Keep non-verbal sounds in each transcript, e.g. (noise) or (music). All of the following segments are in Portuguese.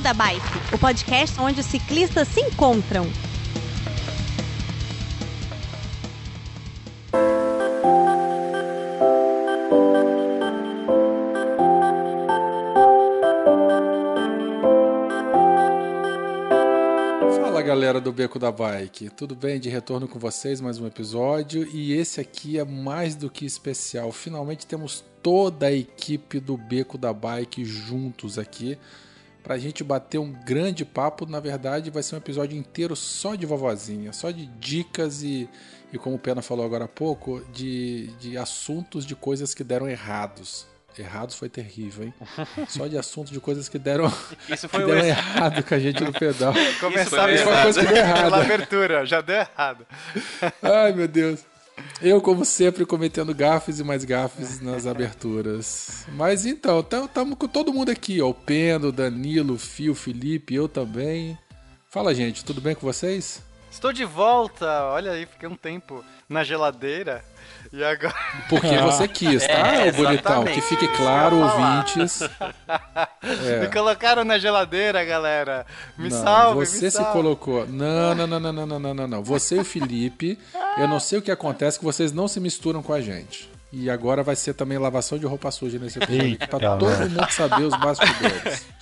Beco da Bike, o podcast onde os ciclistas se encontram. Galera do Beco da Bike, tudo bem? De retorno com vocês, mais um episódio e esse aqui é mais do que especial. Finalmente temos toda a equipe do Beco da Bike juntos aqui para a gente bater um grande papo. Na verdade, vai ser um episódio inteiro só de vovozinha, só de dicas e, e como o Pena falou agora há pouco, de, de assuntos de coisas que deram errados. Errados foi terrível, hein? (laughs) Só de assuntos de coisas que deram, Isso foi que deram errado com a gente no pedal. Começar Isso foi uma coisa que deu errado. pela abertura, já deu errado. Ai, meu Deus. Eu, como sempre, cometendo gafes e mais gafes nas aberturas. Mas então, estamos com todo mundo aqui, ó. O Pendo, Danilo, Fio, Felipe, eu também. Fala, gente, tudo bem com vocês? Estou de volta, olha aí, fiquei um tempo na geladeira. E agora. Porque ah. você quis, tá, é, bonitão? Que fique claro, ouvintes. (laughs) é. Me colocaram na geladeira, galera. Me não, salve, Você me salve. se colocou. Não, não, não, não, não, não, não, não. Você e o Felipe, eu não sei o que acontece, que vocês não se misturam com a gente. E agora vai ser também lavação de roupa suja nesse episódio. pra tá todo mundo saber os bastidores. (laughs)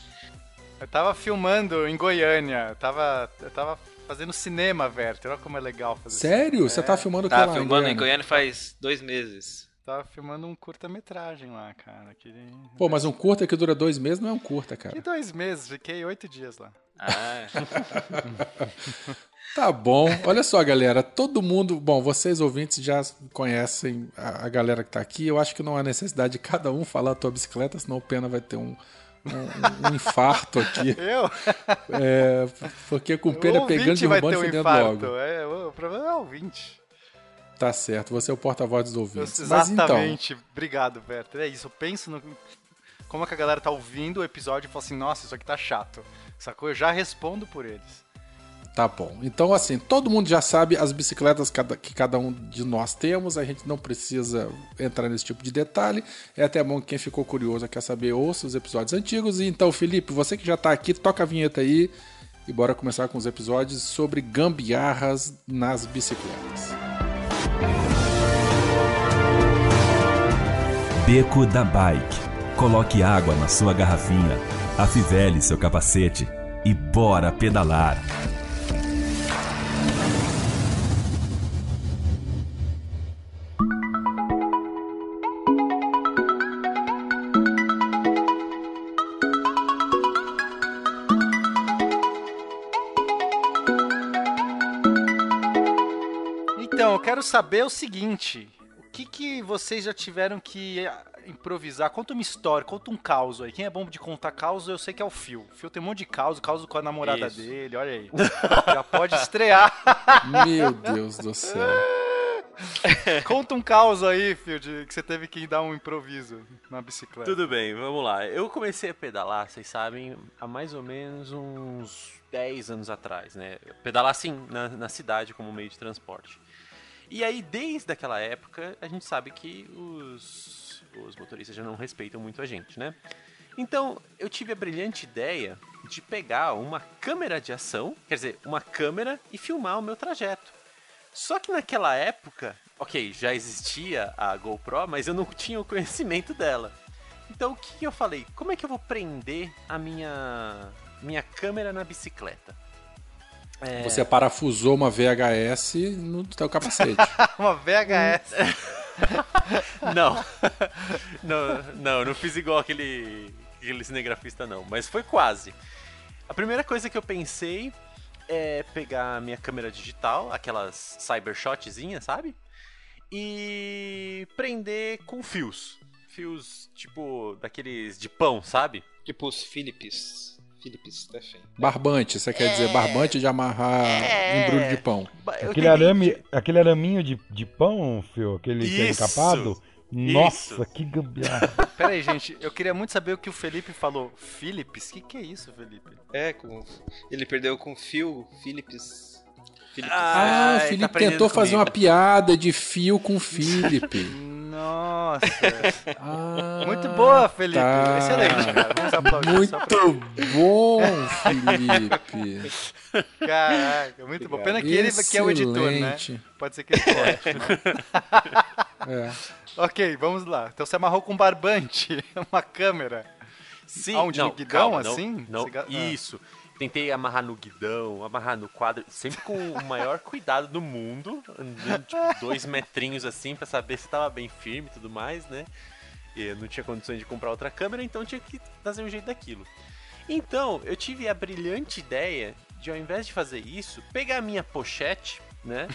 Eu tava filmando em Goiânia. Eu tava. Eu tava fazendo cinema, Werther. Olha como é legal fazer Sério? Você tá filmando o que Tá lá filmando em Goiânia? Goiânia faz dois meses. Tava filmando um curta-metragem lá, cara. Que... Pô, mas um curta que dura dois meses não é um curta, cara. Que dois meses, fiquei oito dias lá. Ah, (laughs) Tá bom. Olha só, galera. Todo mundo. Bom, vocês ouvintes já conhecem a, a galera que tá aqui. Eu acho que não há necessidade de cada um falar a tua bicicleta, senão o Pena vai ter um, um, um infarto aqui. (laughs) Eu? É, porque com o o pegando e derrubando um fedendo infarto. logo. É, o problema é o ouvinte. Tá certo, você é o porta-voz dos ouvintes. Mas então, Exatamente. Obrigado, Werther. É isso, eu penso no... Como é que a galera tá ouvindo o episódio e fala assim, nossa, isso aqui tá chato. Sacou? Eu já respondo por eles. Tá bom. Então, assim, todo mundo já sabe as bicicletas que cada um de nós temos. A gente não precisa entrar nesse tipo de detalhe. É até bom que quem ficou curioso quer saber, ouça os episódios antigos. E então, Felipe, você que já tá aqui, toca a vinheta aí. E bora começar com os episódios sobre gambiarras nas bicicletas. Beco da Bike. Coloque água na sua garrafinha, afivele seu capacete e bora pedalar. Saber o seguinte. O que, que vocês já tiveram que ah, improvisar? Conta uma história, conta um caos aí. Quem é bom de contar caos, eu sei que é o Phil. O Phil tem um monte de caos, caos com a namorada Isso. dele, olha aí. Já pode estrear. Meu Deus do céu. (laughs) Conta um caos aí, Phil, de, que você teve que dar um improviso na bicicleta. Tudo bem, vamos lá. Eu comecei a pedalar, vocês sabem, há mais ou menos uns 10 anos atrás, né? Pedalar sim, na, na cidade como meio de transporte. E aí, desde aquela época, a gente sabe que os, os motoristas já não respeitam muito a gente, né? Então, eu tive a brilhante ideia de pegar uma câmera de ação, quer dizer, uma câmera e filmar o meu trajeto. Só que naquela época, ok, já existia a GoPro, mas eu não tinha o conhecimento dela. Então o que, eu falei? Como é que eu vou prender a minha minha câmera na bicicleta? É, Você parafusou uma VHS no teu capacete. (laughs) Uma VHS. (laughs) Não. (laughs) não, não, não fiz igual aquele, aquele cinegrafista não, mas foi quase. A primeira coisa que eu pensei é pegar a minha câmera digital, aquelas cybershotzinhas, sabe? E prender com fios. Fios tipo daqueles de pão, sabe? tipo os Philips. Philips Stephen. Barbante, você quer dizer barbante de amarrar É. embrulho de pão. Aquele, arame, de- aquele araminho de, de pão, Fio, aquele que é Isso, encapado. Nossa, que gambiarra. (laughs) Pera aí, gente, eu queria muito saber o que o Felipe falou. Philips? O que, que é isso, Felipe? É, com... ele perdeu com Phil Philips. Philips. Ah, Ai, o Felipe tá tentou fazer comigo. uma piada de fio com o Felipe. Não. (laughs) Nossa. Ah, Muito boa, Felipe. tá. Excelente, cara. Vamos aplaudir. Muito bom, Felipe. Caraca, muito bom. Pena que ele que é o editor, né? Pode ser que ele corte. (laughs) É. ok, vamos lá. Então você amarrou com um barbante, (laughs) uma câmera. Sim, Aonde, não, guidão, calma, não- assim? Não, ga- ah. Isso. Tentei amarrar no guidão, amarrar no quadro, sempre com o maior cuidado do mundo, andando tipo dois metrinhos assim pra saber se tava bem firme e tudo mais, né? E eu não tinha condições de comprar outra câmera, então eu tinha que fazer um jeito daquilo. Então, eu tive a brilhante ideia de, ao invés de fazer isso, pegar a minha pochete, né?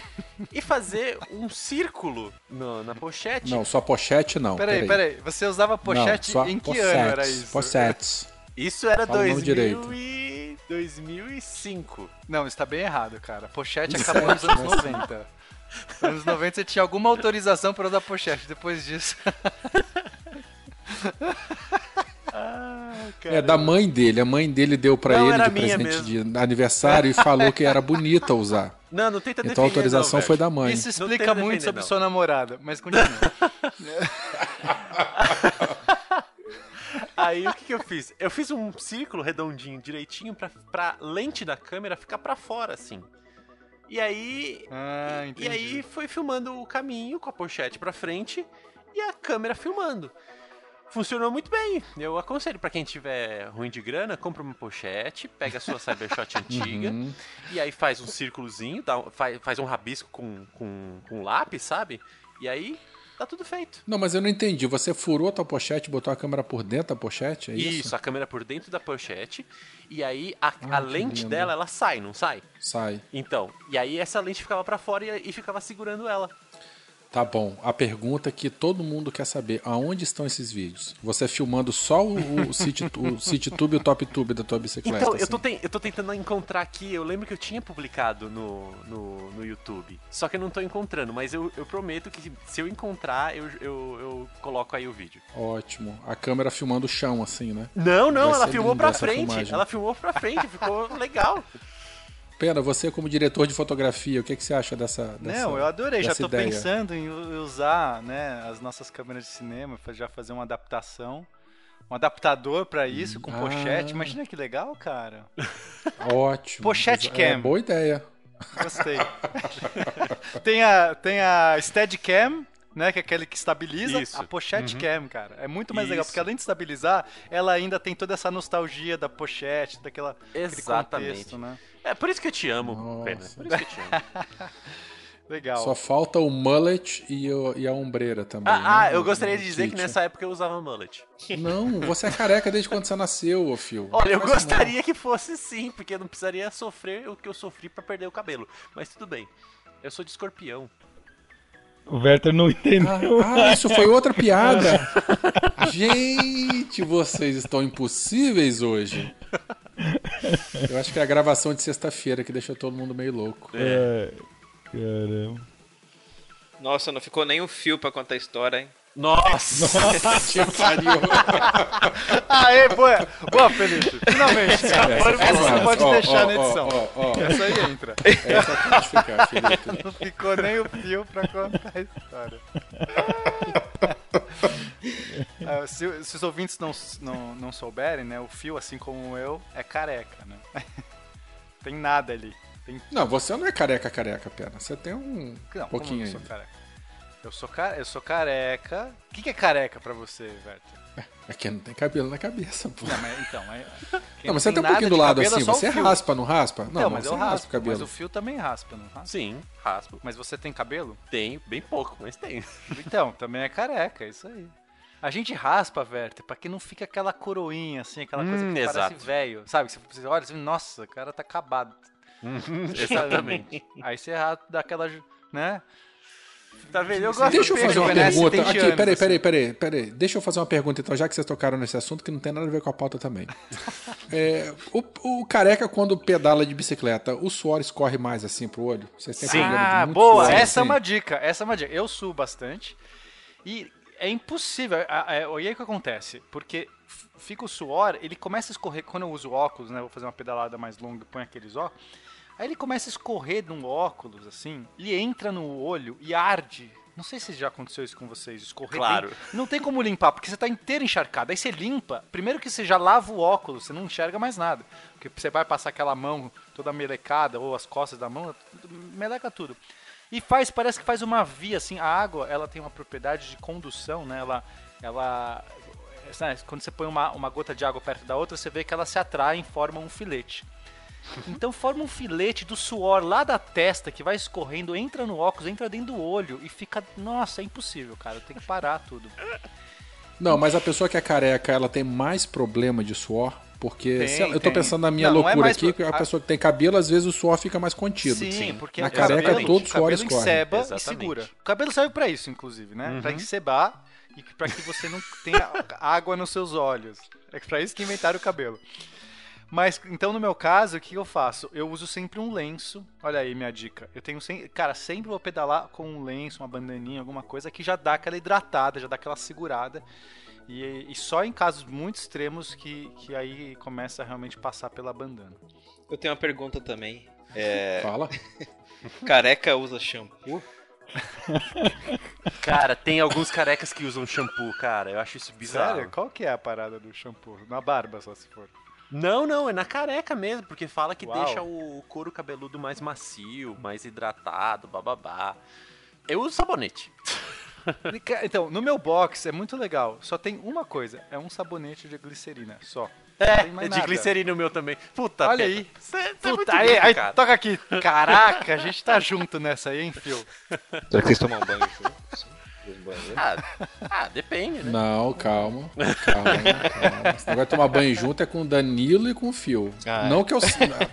e fazer um círculo no- na pochete. Não, sua pochete não. Peraí, peraí. Você usava pochete Não, em que pochetes, ano era isso? Pochetes. Isso era Fala o nome 2000 direito. e... 2005. Não, isso tá bem errado, cara. Pochete acabou nos anos 90. Nos anos 90 você tinha alguma autorização para usar pochete. Depois disso. (laughs) É da mãe dele. A mãe dele deu pra Não, ele de presente de aniversário e falou que era bonita usar. Não, não tenta Então a autorização não, foi da mãe. Isso explica muito defender, sobre não. sua namorada, mas continua. (laughs) Aí o que, que eu fiz? Eu fiz um círculo redondinho, direitinho, pra, pra lente da câmera ficar pra fora, assim. E aí. Ah, e entendi. aí foi filmando o caminho com a pochete pra frente e a câmera filmando. Funcionou muito bem. Eu aconselho pra quem tiver ruim de grana, compra uma pochete, pega a sua Cybershot (laughs) antiga Uhum. e aí faz um círculozinho, dá, faz, faz um rabisco com, com, com lápis, sabe? E aí tá tudo feito. Não, mas eu não entendi. Você furou a tua pochete botou a câmera por dentro da pochete? É isso? Isso, a câmera por dentro da pochete. E aí a, Ah, a lente lindo. dela, ela sai, não sai? Sai. Então, e aí essa lente ficava pra fora e, e ficava segurando ela. Tá bom. A pergunta que todo mundo quer saber: aonde estão esses vídeos? Você filmando só o, o, (laughs) city, o city tube e o top tube da tua bicicleta? Então, eu tô, assim? ten- eu tô tentando encontrar aqui. Eu lembro que eu tinha publicado no, no, no YouTube. Só que eu não tô encontrando, mas eu, eu prometo que se eu encontrar, eu, eu, eu coloco aí o vídeo. Ótimo. A câmera filmando o chão, assim, né? Não, não, Vai ela filmou pra frente. filmagem. Ela filmou pra frente, ficou (laughs) legal. Pena, você como diretor de fotografia, o que, que você acha dessa, dessa Não, eu adorei. Já ideia? pensando em usar né, as nossas câmeras de cinema, já fazer uma adaptação. Um adaptador pra isso, com Ah. pochete. Imagina que legal, cara. (laughs) Ótimo. Pochete É, cam. boa ideia. Gostei. (laughs) tem, a, tem a Steadicam, né? Que é aquele que estabiliza. Isso. A pochete cam, cara. É muito mais legal, Isso. porque além de estabilizar, ela ainda tem toda essa nostalgia da pochete, daquela Exatamente. contexto, né? É por isso que eu te amo. Pena. Por isso que eu te amo. (laughs) Legal. Só falta o mullet e, o- e a ombreira também. Ah, né? ah, eu gostaria de dizer que nessa época eu usava mullet. Não, você é careca desde quando você nasceu, ô Fio. Olha, eu não. gostaria que fosse sim, porque eu não precisaria sofrer o que eu sofri pra perder o cabelo. Mas tudo bem. Eu sou de escorpião. O Werther não entendeu. Ah, ah, isso foi outra piada. (laughs) Gente, vocês estão impossíveis hoje. Eu acho que é a gravação de sexta-feira que deixou todo mundo meio louco. É, caramba. Nossa, não ficou nem um fio pra contar a história, hein? Nossa! (laughs) Que pariu. Aê, boa! Boa, Felipe! Finalmente, cara. Essa, Essa você pode ó, deixar ó, na edição. Ó, ó, ó. Essa aí entra. Essa pode ficar, Felipe. Não ficou nem o fio pra contar a história. (laughs) Ah, se, se os ouvintes não, não, não souberem, né? O fio, assim como eu, é careca, né? (laughs) Tem nada ali. Tem Não, você não é careca, careca, pena. Você tem um Não, pouquinho como eu sou? Eu sou, ca... eu sou careca. O que, que é careca pra você, Werther? É que não tem cabelo na cabeça, pô. Não, mas então. Mas... (laughs) quem Não, mas você tem tem um pouquinho do lado cabelo é assim. o Você raspa, não raspa? Não, Não, mas você eu raspa raspo. o cabelo. Mas o fio também raspa, não raspa? Sim, raspo. Mas você tem cabelo? Tenho, bem pouco, mas tenho. (laughs) Então, também é careca, é isso aí. A gente raspa, Werther, pra que não fica aquela coroinha, assim, aquela coisa Hum, que parece exato. velho. Sabe? que Você olha assim, nossa, o cara tá acabado. (laughs) Exatamente. Aí você dá aquela, né? Tá vendo? Eu gosto Deixa eu fazer uma pergunta. 20 Aqui, anos, peraí, assim. peraí, peraí, peraí. Deixa eu fazer uma pergunta, então, já que vocês tocaram nesse assunto, que não tem nada a ver com a pauta também. (laughs) É, o, o careca, quando pedala de bicicleta, o suor escorre mais assim pro olho? Vocês têm de Ah, boa! suor, Essa é assim? uma dica, essa é uma dica. Eu suo bastante e é impossível. a- E aí o que acontece? Porque fica o suor, ele começa a escorrer. Quando eu uso óculos, né? Vou fazer uma pedalada mais longa e põe aqueles óculos. Aí ele começa a escorrer num óculos, assim, e entra no olho e arde. Não sei se já aconteceu isso com vocês, escorrer Claro. bem. Não tem como limpar, porque você tá inteiro encharcado. Aí você limpa, primeiro que você já lava o óculos, você não enxerga mais nada. Porque você vai passar aquela mão toda melecada, ou as costas da mão, meleca tudo. E faz, parece que faz uma via, assim, a água, ela tem uma propriedade de condução, né? Ela, ela sabe, quando você põe uma, uma gota de água perto da outra, você vê que elas se atraem e formam um filete. Então forma um filete do suor lá da testa que vai escorrendo, entra no óculos, entra dentro do olho e fica. Nossa, é impossível, cara. Tem que parar tudo. Não, mas a pessoa que é careca, ela tem mais problema de suor. Porque Tem, ela- eu tô pensando na minha Não, não é loucura aqui, pro- que a pessoa que tem cabelo, às vezes o suor fica mais contido. Sim, porque Na careca cabelo- todo o suor cabelo escorre. enceba e segura. O cabelo serve pra isso, inclusive, né? Pra encebar e que- pra que você não tenha água nos seus olhos. É pra isso que inventaram o cabelo. Mas, então, no meu caso, o que eu faço? Eu uso sempre um lenço. Olha aí minha dica. Eu tenho sempre. Cara, sempre vou pedalar com um lenço, uma bandaninha, alguma coisa que já dá aquela hidratada, já dá aquela segurada. E, e só em casos muito extremos que, que aí começa a realmente passar pela bandana. Eu tenho uma pergunta também. É, Fala. (laughs) careca usa shampoo? (laughs) Cara, tem alguns carecas que usam shampoo, cara. Eu acho isso bizarro. Sério? Qual que é a parada do shampoo? Na barba, só se for. Não, não, é na careca mesmo, porque fala que Uau. deixa o couro cabeludo mais macio, mais hidratado, bababá. Eu uso sabonete. Então, no meu box é muito legal. Só tem uma coisa: é um sabonete de glicerina. Só. É, é de nada. glicerina o meu também. Puta, Olha aí. Cê, cê é muito Puta, aí, rico, aí, cara. toca aqui. Caraca, a gente tá junto nessa aí, hein, Phil? Será que vocês tomam banho juntos? (laughs) Ah, ah, depende, né? Não, calma. Calma, calma. Você vai tomar banho junto é com o Danilo e com o Fio. Ah, é. não que eu.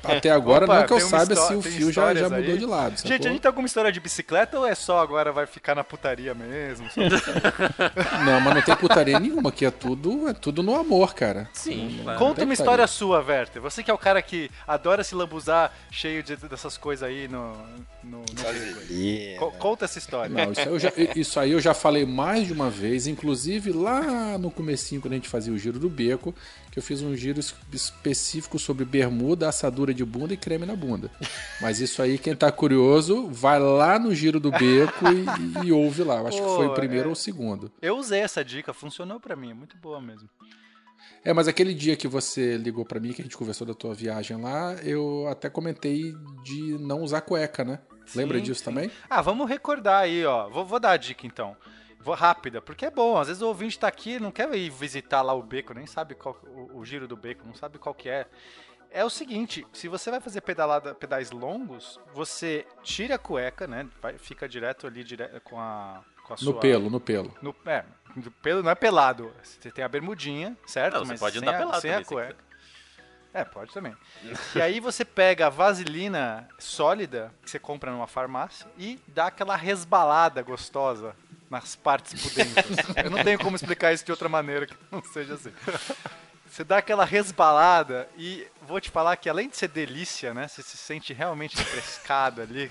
Até agora, Opa, não que eu saiba se o Fio já, já mudou aí. de lado. Gente, sacou? a gente tem alguma história de bicicleta ou é só agora vai ficar na putaria mesmo? (laughs) Não, mas não tem putaria nenhuma, aqui é tudo, é tudo no amor, cara. Sim, claro. Conta uma putaria. história sua, Werther. Você que é o cara que adora se lambuzar cheio de, dessas coisas aí no. No, no. Co- Conta essa história. Não, isso aí, eu já, isso aí eu já falei mais de uma vez, inclusive lá no comecinho, quando a gente fazia o giro do beco, que eu fiz um giro es- específico sobre bermuda, assadura de bunda e creme na bunda. Mas isso aí, quem tá curioso, vai lá no giro do beco e, e ouve lá. Eu acho que foi o Pô, primeiro é. ou o segundo. Eu usei essa dica, funcionou pra mim, é muito boa mesmo. É, mas aquele dia que você ligou pra mim, que a gente conversou da tua viagem lá, eu até comentei de não usar cueca, né? Lembra Sim, disso sim. também? Ah, vamos recordar aí, ó. Vou, vou dar a dica então. Vou rápida, porque é bom. Às vezes o ouvinte tá aqui, não quer ir visitar lá o beco, nem sabe qual o, o giro do beco, não sabe qual que é. É o seguinte, se você vai fazer pedalada, pedais longos, você tira a cueca, né? Vai, fica direto ali dire, com a com a No sua- pelo, no pelo. No, é, no pelo não é pelado. Você tem a bermudinha, certo? Não, você Mas pode sem andar a, pelado sem também, a cueca. É, pode também. e aí você pega a vaselina sólida que você compra numa farmácia e dá aquela resbalada gostosa nas partes pudentas. (laughs) Eu não tenho como explicar isso de outra maneira que não seja assim. Você dá aquela resbalada e vou te falar que além de ser delícia, né? Você se sente realmente refrescado ali.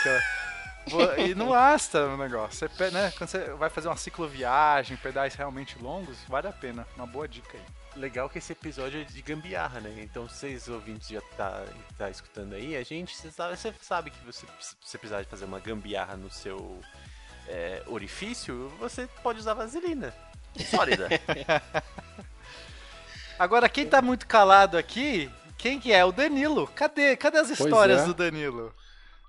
aquela- E não gasta o negócio. Você, né, quando você vai fazer uma cicloviagem, pedais realmente longos, vale a pena. Uma boa dica aí. Legal que esse episódio é de gambiarra, né? Então, vocês ouvintes já tá, tá escutando aí, a gente, você sabe, você sabe que você, se você precisar de fazer uma gambiarra no seu é, orifício, você pode usar vaselina. Sólida. (laughs) Agora, quem tá muito calado aqui, quem que é? O Danilo. Cadê? Cadê as histórias é. do Danilo?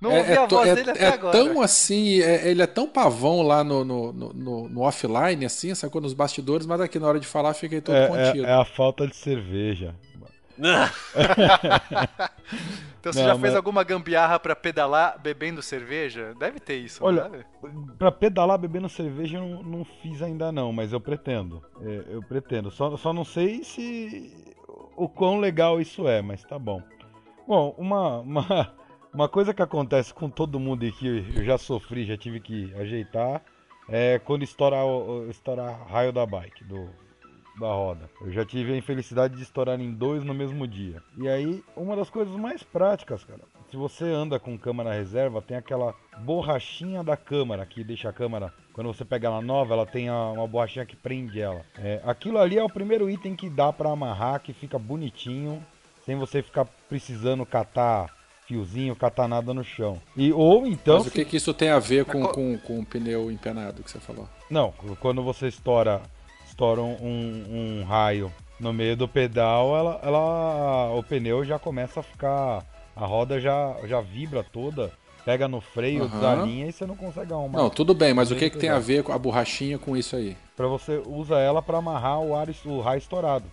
Não É, ouvi é a voz é- dele até é agora. tão assim, é- ele é tão pavão lá no, no, no- no- offline, assim, sacou nos bastidores, mas aqui na hora de falar fica aí todo É, contido. é, é a falta de cerveja. (laughs) Então você Não, já fez mas- alguma gambiarra pra pedalar bebendo cerveja? Deve ter isso, Olha? Pra pedalar bebendo cerveja eu não, não fiz ainda não, mas eu pretendo. É, eu pretendo. Só, só não sei se o quão legal isso é, mas tá bom. Bom, uma, uma, uma coisa que acontece com todo mundo e que eu já sofri, já tive que ajeitar, é quando estourar estourar raio da bike, do, da roda. Eu já tive a infelicidade de estourar em dois no mesmo dia. E aí, uma das coisas mais práticas, cara, se você anda com câmera reserva, tem aquela borrachinha da câmera que deixa a câmera, quando você pega ela nova, ela tem uma borrachinha que prende ela. É, aquilo ali é o primeiro item que dá pra amarrar, que fica bonitinho, sem você ficar precisando catar fiozinho, catanada no chão. E, ou então. Mas o que, que isso tem a ver com, co- com, com o pneu empenado que você falou? Não, quando você estoura, estoura um, um- raio no meio do pedal, ela, ela, o pneu já começa a ficar. A roda já, já vibra toda, pega no freio, Aham. desalinha e você não consegue arrumar. Não, tudo bem, mas o que, que tem a ver com a borrachinha com isso aí? Pra você usa ela pra amarrar o, ar, o raio estourado.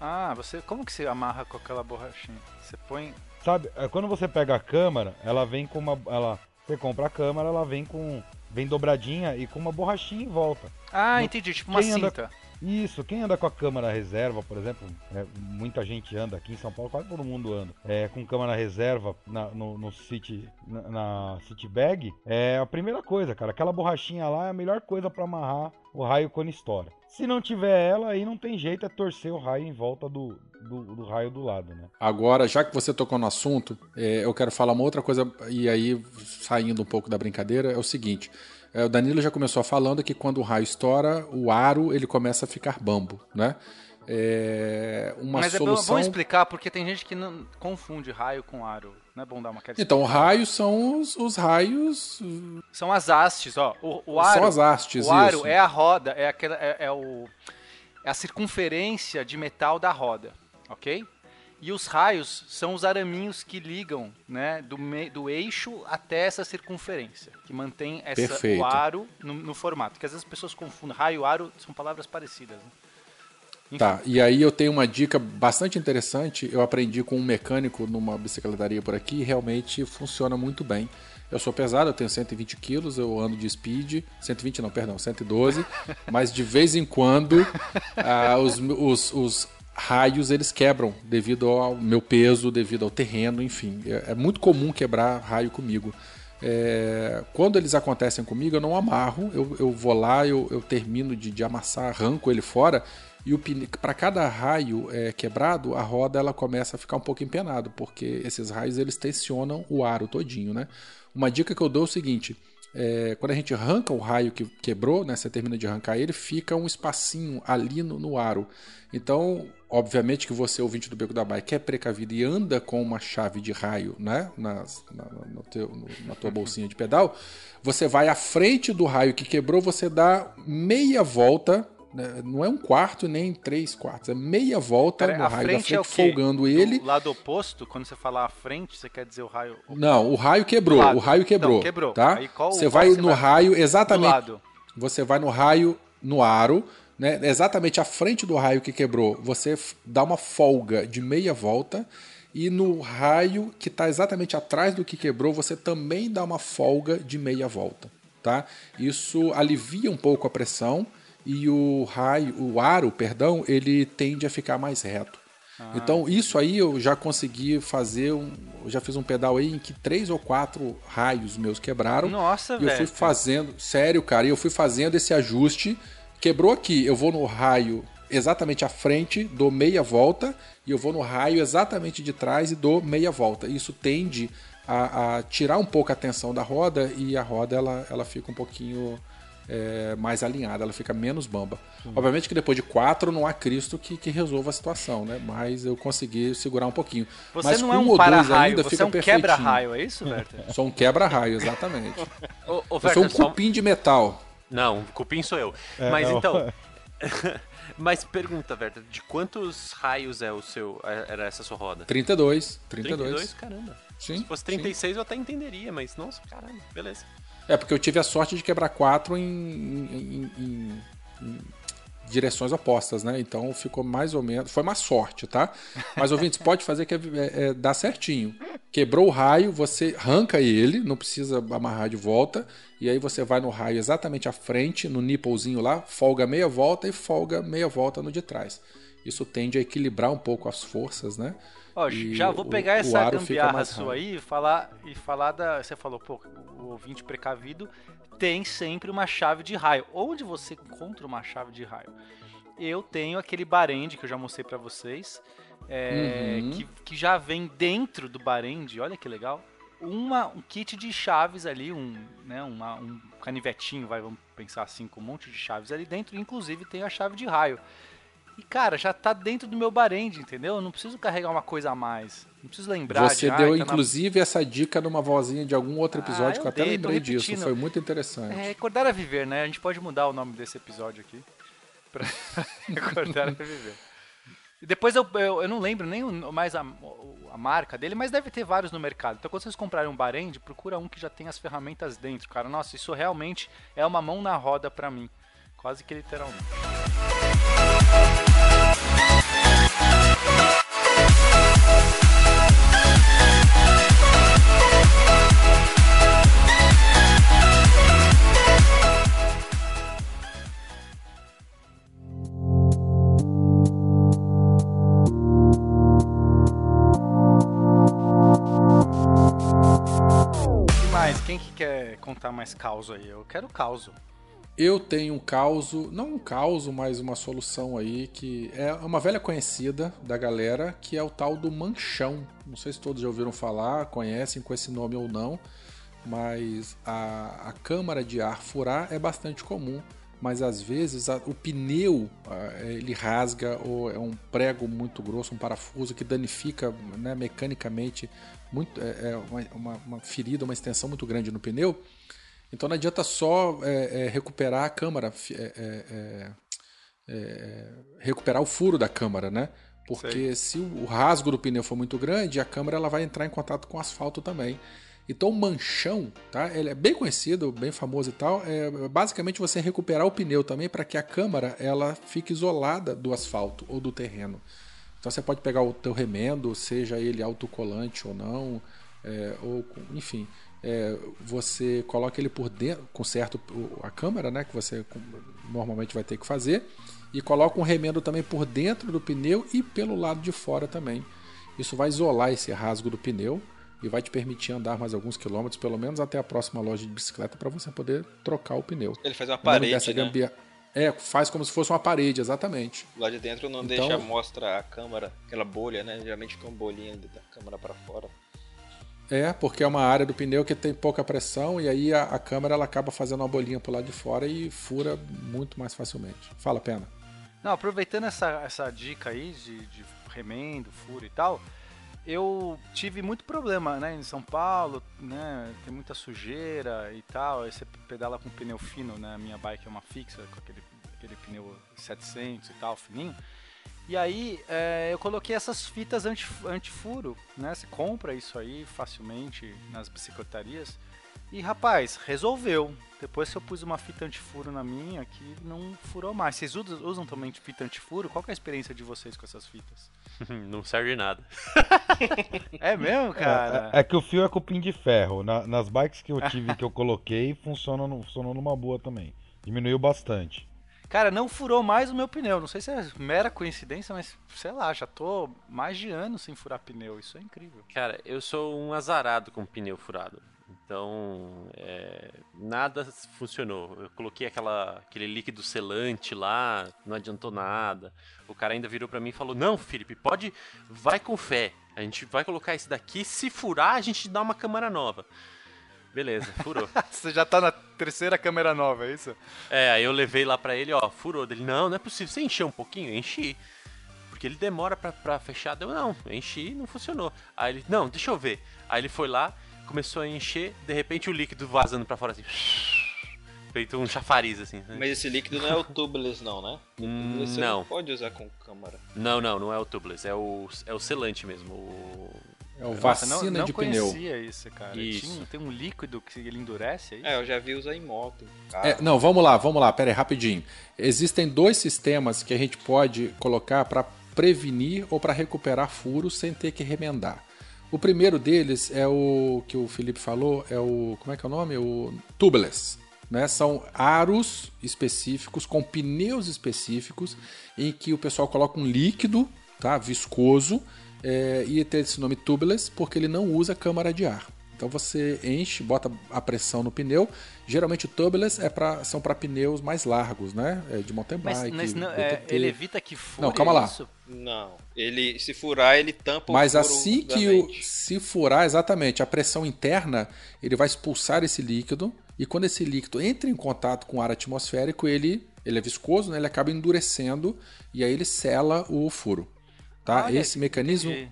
Ah, você. Como que você amarra com aquela borrachinha? Você põe. Sabe, é, quando você pega a câmera, ela vem com uma. Ela, você compra a câmera, ela vem com. Vem dobradinha e com uma borrachinha em volta. Ah, No- entendi. Tipo uma quem anda- cinta. Isso, quem anda com a câmera reserva, por exemplo, é, muita gente anda aqui em São Paulo, quase todo mundo anda, é, com câmera reserva na- no, no City, na, na City Bag, é a primeira coisa, cara. Aquela borrachinha lá é a melhor coisa pra amarrar o raio quando estoura. Se não tiver ela, aí não tem jeito, é torcer o raio em volta do, do, do raio do lado, né? Agora, já que você tocou no assunto, é, eu quero falar uma outra coisa, e aí, saindo um pouco da brincadeira, é o seguinte. é, o Danilo já começou falando que quando o raio estoura, o aro ele começa a ficar bambo, né? É, uma Mas é bom, solução... bom explicar porque tem gente que não confunde raio com aro. Não é bom dar uma queda. Então, raios são os, os raios... São as hastes, ó. O, o aro, são as hastes, o aro isso. é a roda, é aquela, é, é o, é a circunferência de metal da roda, ok? E os raios são os araminhos que ligam, né, do, me- do eixo até essa circunferência, que mantém essa, Perfeito. o aro no, no formato. Porque às vezes as pessoas confundem raio e aro, são palavras parecidas. Né? Tá, e aí eu tenho uma dica bastante interessante. Eu aprendi com um mecânico numa bicicletaria por aqui e realmente funciona muito bem. Eu sou pesado, eu tenho 120 quilos, eu ando de speed. 120 não, perdão, 112. (laughs) mas de vez em quando ah, os, os- os raios eles quebram devido ao meu peso, devido ao terreno, enfim. É, é muito comum quebrar raio comigo. É, quando eles acontecem comigo, eu não amarro, eu, eu vou lá, eu, eu termino de, de amassar, arranco ele fora e para cada raio é, quebrado, a roda ela começa a ficar um pouco empenado, porque esses raios eles tensionam o aro todinho, né? Uma dica que eu dou é o seguinte: é, quando a gente arranca o raio que quebrou, né? Você termina de arrancar ele, fica um espacinho ali no, no aro. Então, obviamente que você, ouvinte do Beco da Bike, é precavido e anda com uma chave de raio, né? Nas, na, no teu- no- na tua bolsinha de pedal, você vai à frente do raio que quebrou, você dá meia volta. Né? Não é um quarto nem três quartos, é meia volta Pera, no a raio da frente é o frente, quê? folgando ele. Do lado oposto, quando você fala à frente, você quer dizer o raio oposto? Não, o raio quebrou, o raio quebrou, quebrou. tá? Qual- você vai você no vai? raio exatamente você vai no raio, no aro, né? Exatamente à frente do raio que quebrou, você dá uma folga de meia volta. E no raio que está exatamente atrás do que quebrou, você também dá uma folga de meia volta. Tá? Isso alivia um pouco a pressão e o raio, o aro, perdão, ele tende a ficar mais reto. então isso aí eu já consegui fazer, um, eu já fiz um pedal aí em que três ou quatro raios meus quebraram. Nossa, E eu fui velho. fazendo, sério, cara, e eu fui fazendo esse ajuste. Quebrou aqui, eu vou no raio exatamente à frente, dou meia volta, e eu vou no raio exatamente de trás e dou meia volta. Isso tende a, a tirar um pouco a tensão da roda e a roda ela, ela fica um pouquinho é, mais alinhada, ela fica menos bamba. Obviamente que depois de quatro não há Cristo que, que resolva a situação, né? Mas eu consegui segurar um pouquinho. Você Mas não é um um para-raio, você fica é um quebra-raio, é isso, Werther? (laughs) Sou um quebra-raio, exatamente. (laughs) Ô, ô, Eu sou um só- cupim de metal. Não, o cupim sou eu. É, Mas não. então. (laughs) Mas pergunta, Werther, de quantos raios é o seu. é- Era essa sua roda? 32. 32. 32? Caramba. Sim. Se fosse sim. 36 eu até entenderia, mas nossa, caramba, beleza. É, porque eu tive a sorte de quebrar quatro em, em- em- em direções opostas, né? Então ficou mais ou menos. Foi uma sorte, tá? Mas ouvintes, pode fazer que é, é, dá certinho. Quebrou o raio, você arranca ele, não precisa amarrar de volta. E aí você vai no raio exatamente à frente, no nipplezinho lá, folga meia volta e folga meia volta no de trás. Isso tende a equilibrar um pouco as forças, né? Ó, já vou o- pegar o essa fica gambiarra sua aí e falar, e falar da. Você falou, pô, o ouvinte precavido tem sempre uma chave de raio. Onde você encontra uma chave de raio? Eu tenho aquele barende que eu já mostrei pra vocês, é, Uhum. que, que já vem dentro do barende, olha que legal. Uma, um kit de chaves ali, um, né, uma- um canivetinho, vai, vamos pensar assim, com um monte de chaves ali dentro, inclusive tem a chave de raio. E, cara, já tá dentro do meu barende, entendeu? Eu não preciso carregar uma coisa a mais. Não preciso lembrar Você de, deu, "Ai, tá na- inclusive, essa dica numa vozinha de algum outro episódio Ah, que eu até dei, lembrei disso. Foi muito interessante. É, Recordar a Viver, né? A gente pode mudar o nome desse episódio aqui. (laughs) Pra Recordar a Viver. E depois eu, eu, eu não lembro nem mais a, a marca dele, mas deve ter vários no mercado. Então quando vocês comprarem um Barend, procura um que já tem as ferramentas dentro, cara. Nossa, isso realmente é uma mão na roda pra mim. Quase que literalmente. Mais? Quem que quer contar mais caos aí? Eu quero caos. Eu tenho um caos, não um caos, mas uma solução aí que é uma velha conhecida da galera, que é o tal do manchão. Não sei se todos já ouviram falar, conhecem com esse nome ou não, mas a, a câmara de ar furar é bastante comum. Mas às vezes a- o pneu ah, ele rasga ou é um prego muito grosso, um parafuso que danifica né, mecanicamente muito, é, é uma, uma- uma ferida, uma extensão muito grande no pneu. Então não adianta só é, é, recuperar a câmara, é, é, é, é, recuperar o furo da câmara, né? Porque se o rasgo do pneu for muito grande, a câmara ela vai entrar em contato com o asfalto também. Então o manchão, tá? Ele é bem conhecido, bem famoso e tal. É basicamente você recuperar o pneu também para que a câmara ela fique isolada do asfalto ou do terreno. Então você pode pegar o teu remendo, seja ele autocolante ou não, é, ou enfim, é, você coloca ele por dentro, conserta a câmera, né, que você normalmente vai ter que fazer, e coloca um remendo também por dentro do pneu e pelo lado de fora também. Isso vai isolar esse rasgo do pneu e vai te permitir andar mais alguns quilômetros, pelo menos até a próxima loja de bicicleta, para você poder trocar o pneu. Ele faz uma parede, dessa né? gambia- É, faz como se fosse uma parede, exatamente. Lá de dentro não Então- deixa, mostra a câmera, aquela bolha, né? Geralmente fica uma bolinha da câmera pra fora. É, porque é uma área do pneu que tem pouca pressão e aí a, a câmera ela acaba fazendo uma bolinha pro lado de fora e fura muito mais facilmente. Fala, Pena. Não, aproveitando essa, essa dica aí de, de remendo, furo e tal, eu tive muito problema, né? Em São Paulo, né? Tem muita sujeira e tal. Aí você pedala com pneu fino, né? Minha bike é uma fixa, com aquele, aquele pneu 700 e tal, fininho. E aí é, eu coloquei essas fitas anti- anti-furo, né? Você compra isso aí facilmente nas bicicletarias. E rapaz, resolveu. Depois que eu pus uma fita antifuro na minha, que não furou mais. Vocês usam, usam também fita antifuro? Qual que é a experiência de vocês com essas fitas? (laughs) Não serve de nada. É mesmo, cara? É, é que o fio é cupim de ferro. Na- nas bikes que eu tive que eu coloquei, (laughs) funciona, no- funcionou numa boa também. Diminuiu bastante. Cara, não furou mais o meu pneu. Não sei se é mera coincidência, mas sei lá, já tô mais de ano sem furar pneu. Isso é incrível. Cara, eu sou um azarado com pneu furado. Então, é, nada funcionou. Eu coloquei aquela, aquele líquido selante lá, não adiantou nada. O cara ainda virou pra mim e falou: Não, Felipe, pode, vai com fé. A gente vai colocar esse daqui. Se furar, a gente dá uma câmera nova. Beleza, furou. (laughs) Você já tá na terceira câmera nova, é isso? É, aí eu levei lá pra ele, ó, furou. Dele, não, não é possível. Você encheu um pouquinho? Eu enchi. Porque ele demora pra, pra fechar. Deu, não, eu enchi e não funcionou. Aí ele, não, deixa eu ver. Aí ele foi lá, começou a encher, de repente o líquido vazando pra fora assim. (laughs) Feito um chafariz, assim. Mas esse líquido não é o tubeless não, né? O tubeless (laughs) você não. pode usar com câmera. Não, não, não é o tubeless, é o, é o selante mesmo. O... É o Nossa, vacina não, não de pneu. conhecia isso, cara. Isso. Tinha- tem um líquido que ele endurece aí? É, eu já vi usar em moto. É, não, vamos lá, vamos lá, pera aí, rapidinho. Existem dois sistemas que a gente pode colocar para prevenir ou para recuperar furos sem ter que remendar. O primeiro deles é o que o Felipe falou, é o. Como é que é o nome? O tubeless. Né? São aros específicos, com pneus específicos, em que o pessoal coloca um líquido tá? viscoso é, e tem esse nome tubeless porque ele não usa câmara de ar. Então você enche, bota a pressão no pneu. Geralmente o tubeless é pra, são para pneus mais largos, né? É de mountain Mas, bike. mas não, é, ele evita que fure Não, calma lá. isso? Não. Ele, se furar, ele tampa Mas o furo assim que o, se furar exatamente a pressão interna, ele vai expulsar esse líquido e quando esse líquido entra em contato com o ar atmosférico, ele Ele é viscoso, né? Ele acaba endurecendo e aí ele sela o furo. Tá? Olha, esse mecanismo entendi.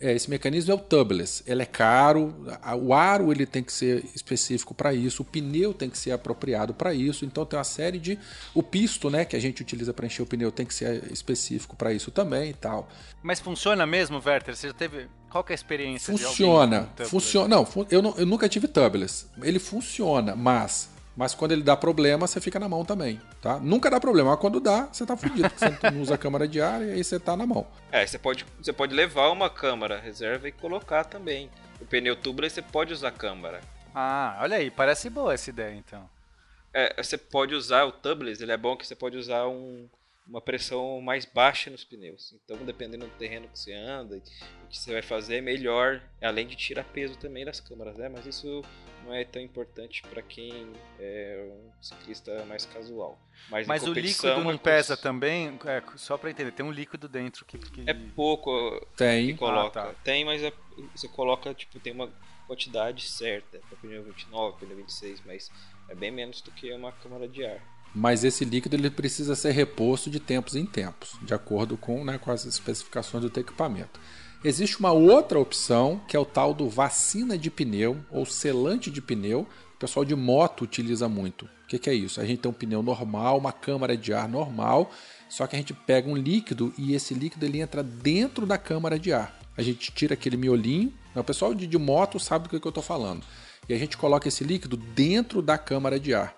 é, esse mecanismo é o tubeless. Ele é caro, o aro ele tem que ser específico para isso, o pneu tem que ser apropriado para isso. Então tem uma série de o pisto, né, que a gente utiliza para encher o pneu tem que ser específico para isso também e tal. Mas funciona mesmo, Werther? Você já teve. Qual é a experiência Funciona, funciona. Não, eu, não- eu nunca tive tubeless. Ele funciona, mas mas quando ele dá problema, você fica na mão também, tá? Nunca dá problema, mas quando dá, você tá fudido, porque você não (laughs) usa a câmara de ar e aí você tá na mão. É, você pode, você pode levar uma câmara reserva e colocar também. O pneu tubeless você pode usar câmara. Ah, olha aí, parece boa essa ideia então. É, você pode usar o tubeless, ele é bom que você pode usar um- uma pressão mais baixa nos pneus. Então, dependendo do terreno que você anda, o que você vai fazer é melhor, além de tirar peso também das câmaras, né? Mas isso não é tão importante para quem é um ciclista mais casual. Mas, Mas o líquido não é pesa também? É, só pra entender, tem um líquido dentro que. que- É pouco que Tem. coloca. Ah, tá. Tem, mas é- você coloca, tipo, tem uma quantidade certa para pneu 29, pneu 26, mas é bem menos do que uma câmara de ar. Mas esse líquido ele precisa ser reposto de tempos em tempos, de acordo com, né, com as especificações do teu equipamento. Existe uma outra opção, que é o tal do vacina de pneu ou selante de pneu. O pessoal de moto utiliza muito. O que, que é isso? A gente tem um pneu normal, uma câmara de ar normal, só que a gente pega um líquido e esse líquido ele entra dentro da câmara de ar. A gente tira aquele miolinho. né, O pessoal de, de moto sabe do que, que eu estou falando. E a gente coloca esse líquido dentro da câmara de ar.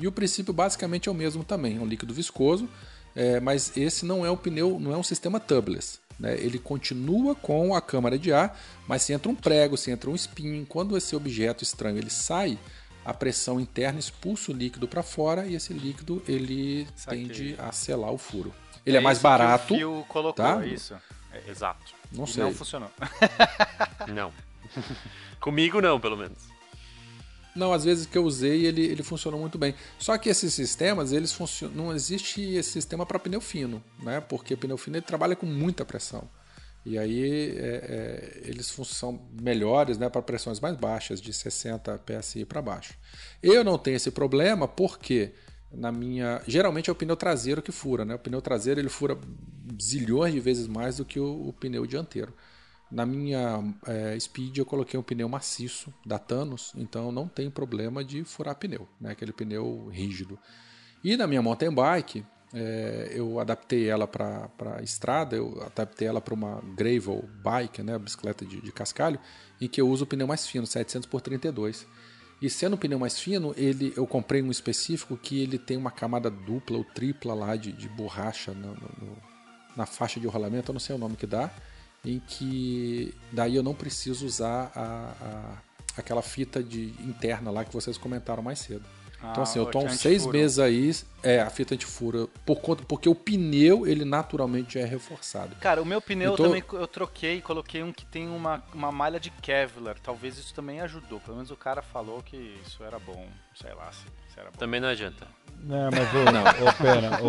E o princípio basicamente é o mesmo também, é um líquido viscoso, é, mas esse não é um pneu, não é um sistema tubeless. né? Ele continua com a câmara de ar, mas se entra um prego, se entra um espinho, quando esse objeto estranho ele sai, a pressão interna expulsa o líquido para fora e esse líquido ele Saquei. tende a selar o furo. Ele é, isso mais que barato, O fio colocou, tá? é isso. É, exato. não E sei. não funcionou. (laughs) Não. (laughs) Comigo não, pelo menos. Não, às vezes que eu usei ele, ele funcionou muito bem. Só que esses sistemas, eles funcionam. Não existe esse sistema para pneu fino, né? Porque pneu fino ele trabalha com muita pressão. E aí é, é, eles são melhores né, para pressões mais baixas, de 60 PSI para baixo. Eu não tenho esse problema porque na minha. Geralmente é o pneu traseiro que fura, né? O pneu traseiro ele fura zilhões de vezes mais do que o, o pneu dianteiro. Na minha é, Speed eu coloquei um pneu maciço da Thanos, então não tem problema de furar pneu, né? aquele pneu rígido. E na minha mountain bike, é, eu adaptei ela para estrada, eu adaptei ela para uma gravel bike, né? bicicleta de, de cascalho, em que eu uso o pneu mais fino, 700 por 32. E sendo um pneu mais fino, ele, eu comprei um específico que ele tem uma camada dupla ou tripla lá de, de borracha no- no- na faixa de rolamento, eu não sei o nome que dá, em que daí eu não preciso usar a, a- aquela fita de interna lá que vocês comentaram mais cedo. Então assim, eu tô há uns seis antifuro. meses aí, é, a fita antifura, por conta, porque o pneu, ele naturalmente já é reforçado. Cara, o meu pneu Eu tô- também eu troquei, coloquei um que tem uma, uma malha de Kevlar. Talvez isso também ajudou. Pelo menos o cara falou que isso era bom. Sei lá se, se era bom. Também não adianta. É, mas o, não. Ô, pera,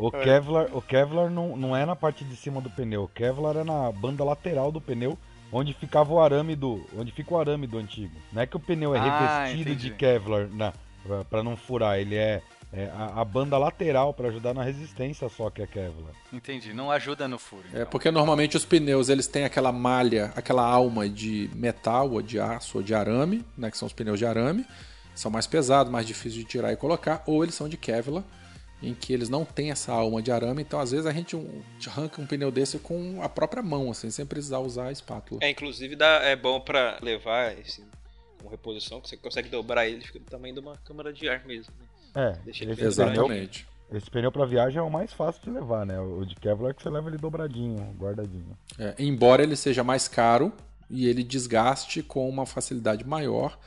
o, o (laughs) Kevlar, o Kevlar não, não é na parte de cima do pneu. O Kevlar é na banda lateral do pneu, onde ficava o arame do, onde fica o arame do antigo. Não é que o pneu é Ah, revestido entendi. de Kevlar na, pra- pra não furar, ele é, é a, a banda lateral pra ajudar na resistência só que é Kevlar. Entendi. Não ajuda no furo. É então. porque normalmente os pneus eles têm aquela malha, aquela alma de metal ou de aço ou de arame, né, que são os pneus de arame, são mais pesados, mais difíceis de tirar e colocar, ou eles são de Kevlar, em que eles não têm essa alma de arame, então às vezes a gente arranca um pneu desse com a própria mão, assim, sem precisar usar a espátula. É, inclusive dá, é bom pra levar esse com reposição, que você consegue dobrar ele, fica do tamanho de uma câmara de ar mesmo. Né? É, Deixa ele esse bem pneu, Exatamente. esse pneu pra viagem é o mais fácil de levar, né? O de Kevlar é que você leva ele dobradinho, guardadinho. É, embora ele seja mais caro e ele desgaste com uma facilidade maior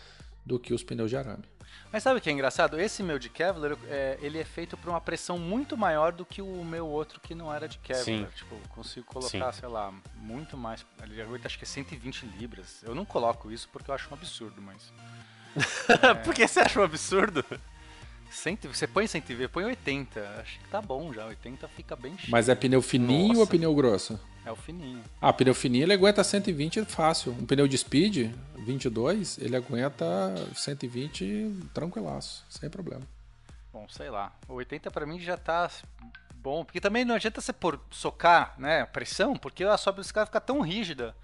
do que os pneus de arame. Mas sabe o que é engraçado? Esse meu de Kevlar, é, ele é feito por uma pressão muito maior do que o meu outro que não era de Kevlar. Sim. Tipo, eu consigo colocar, sei lá, muito mais. Ele aguenta acho que é 120 libras. Eu não coloco isso porque eu acho um absurdo, mas. (laughs) Por que você acha um absurdo? 100, você põe 120, põe 80. Acho que tá bom já. 80 fica bem cheio. Mas é pneu fininho Nossa. ou pneu grosso? É o fininho. Ah, pneu fininho ele aguenta 120 fácil. Um pneu de speed, 22, ele aguenta 120 tranquilaço, sem problema. Bom, sei lá. O 80 pra mim já tá bom. Porque também não adianta você por socar, né, pressão, porque a sua bicicleta fica tão rígida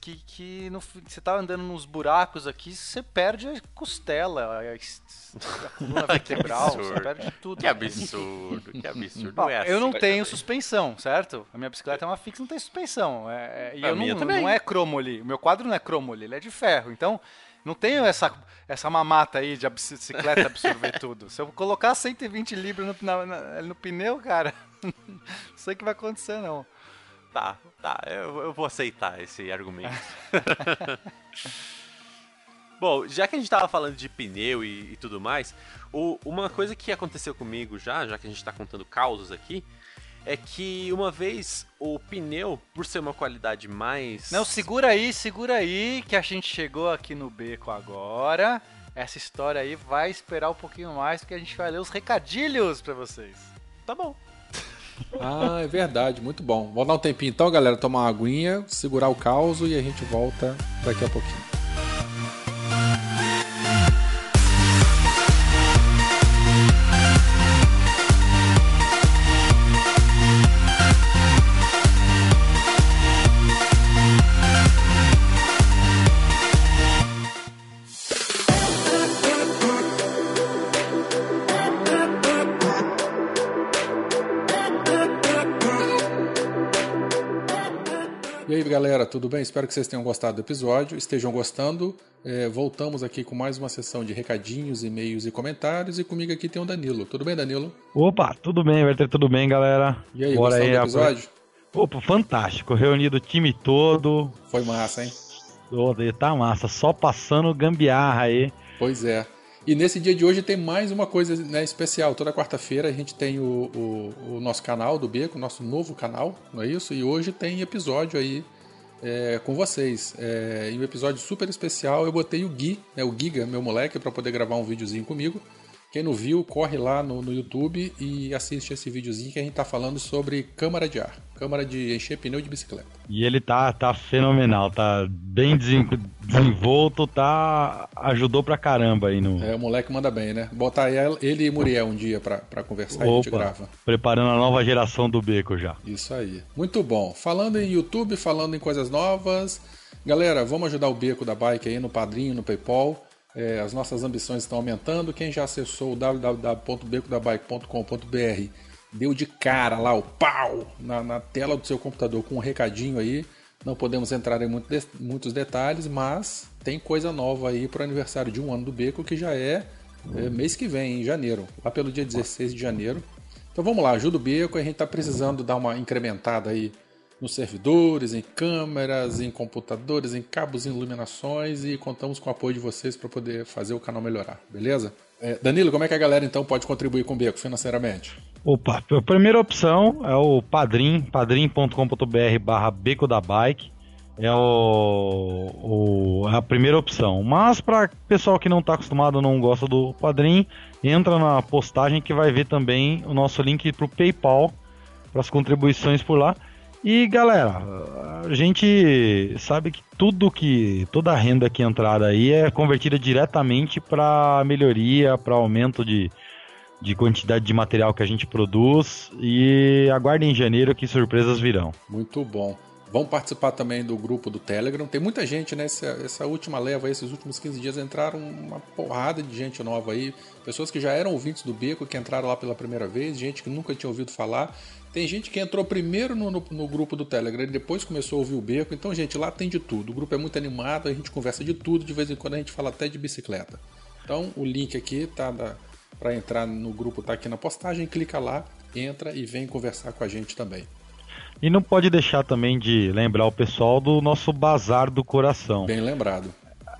que, que, no, você tá andando nos buracos aqui, você perde a costela, a, a coluna (laughs) vertebral, você perde tudo. Que absurdo, que absurdo. Bom, é assim, eu não mas tenho também. suspensão, certo? A minha bicicleta é uma fixa, não tem suspensão. É, é- e A eu minha não, também. não é cromoli. O meu quadro não é cromoli, ele é de ferro. Então, não tenho essa, essa mamata aí de bicicleta absorver (laughs) tudo. Se eu colocar 120 libras no, na- no pneu, cara, (laughs) não sei o que vai acontecer, não. Tá, tá, eu, eu vou aceitar esse argumento. (laughs) Bom, já que a gente tava falando de pneu e, e tudo mais, o- uma coisa que aconteceu comigo já, já que a gente tá contando causos aqui, é que uma vez o pneu, por ser uma qualidade mais. Não, segura aí, segura aí, que a gente chegou aqui no beco agora. Essa história aí vai esperar um pouquinho mais, porque a gente vai ler os recadilhos pra vocês. Tá bom. Ah, é verdade, muito bom. Vamos dar um tempinho então, galera, tomar uma aguinha, segurar o caos e a gente volta daqui a pouquinho. Galera, tudo bem? Espero que vocês tenham gostado do episódio, estejam gostando. É, voltamos aqui com mais uma sessão de recadinhos, e-mails e comentários. E comigo aqui tem o Danilo. Tudo bem, Danilo? Opa, tudo bem, Werther, tudo bem, galera? E aí, Bora gostando do episódio? Opa, fantástico, reunido o time todo. Foi massa, hein? Todo, tá massa, só passando gambiarra aí. Pois é. E nesse dia de hoje tem mais uma coisa né, especial. Toda quarta-feira a gente tem o, o- o nosso canal do Beco, nosso novo canal, não é isso? E hoje tem episódio aí é, com vocês. É, e um episódio super especial. Eu botei o Gui, né, o Giga, meu moleque, para poder gravar um videozinho comigo. Quem não viu, corre lá no, no YouTube e assiste esse videozinho que a gente tá falando sobre câmara de ar. Câmara de encher pneu de bicicleta. E ele tá, tá fenomenal, tá bem desen- desenvolto, tá. ajudou pra caramba aí no. É, o moleque manda bem, né? Botar ele e Muriel um dia pra pra conversar e a gente Opa, grava. preparando a nova geração do beco já. Isso aí. Muito bom. Falando em YouTube, falando em coisas novas. Galera, vamos ajudar o Beco da Bike aí no Padrinho, no PayPal. É, as nossas ambições estão aumentando. Quem já acessou o www.becodabike.com.br deu de cara lá o pau na, na tela do seu computador com um recadinho aí. Não podemos entrar em muito de- muitos detalhes, mas tem coisa nova aí para o aniversário de um ano do Beco que já é, é mês que vem, em janeiro, lá pelo dia 16 de janeiro. Então vamos lá, ajuda o Beco, a gente está precisando dar uma incrementada aí nos servidores, em câmeras, em computadores, em cabos, em iluminações e contamos com o apoio de vocês para poder fazer o canal melhorar, beleza? É, Danilo, como é que a galera então pode contribuir com o Beco financeiramente? Opa, a primeira opção é o Padrim, padrim.com.br barra Beco da Bike. É o, o- é a primeira opção. Mas para pessoal que não está acostumado, não gosta do Padrim, entra na postagem que vai ver também o nosso link para o PayPal, para as contribuições por lá. E galera, a gente sabe que tudo que toda a renda que entrar aí é convertida diretamente para melhoria, para aumento de, de quantidade de material que a gente produz e aguardem em janeiro que surpresas virão. Muito bom. Vão participar também do grupo do Telegram. Tem muita gente, né? Essa, essa última leva, esses últimos 15 dias, entraram uma porrada de gente nova aí. Pessoas que já eram ouvintes do Beco, que entraram lá pela primeira vez, gente que nunca tinha ouvido falar. Tem gente que entrou primeiro no, no, no grupo do Telegram e depois começou a ouvir o Beco. Então, gente, lá tem de tudo. O grupo é muito animado, a gente conversa de tudo. De vez em quando a gente fala até de bicicleta. Então, o link aqui tá para entrar no grupo, tá aqui na postagem. Clica lá, entra e vem conversar com a gente também. E não pode deixar também de lembrar o pessoal do nosso Bazar do Coração. Bem lembrado.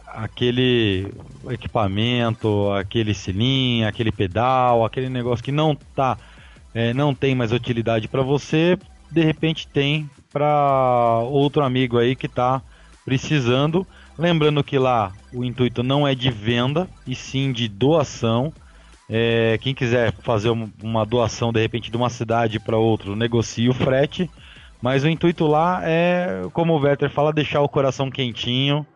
Aquele equipamento, aquele sininho, aquele pedal, aquele negócio que não tá, é, não tem mais utilidade para você, de repente tem para outro amigo aí que tá precisando. Lembrando que lá o intuito não é de venda, e sim de doação. É, quem quiser fazer um- uma doação de repente de uma cidade para outra, negocie o frete. Mas o intuito lá é, como o Werther fala, deixar o coração quentinho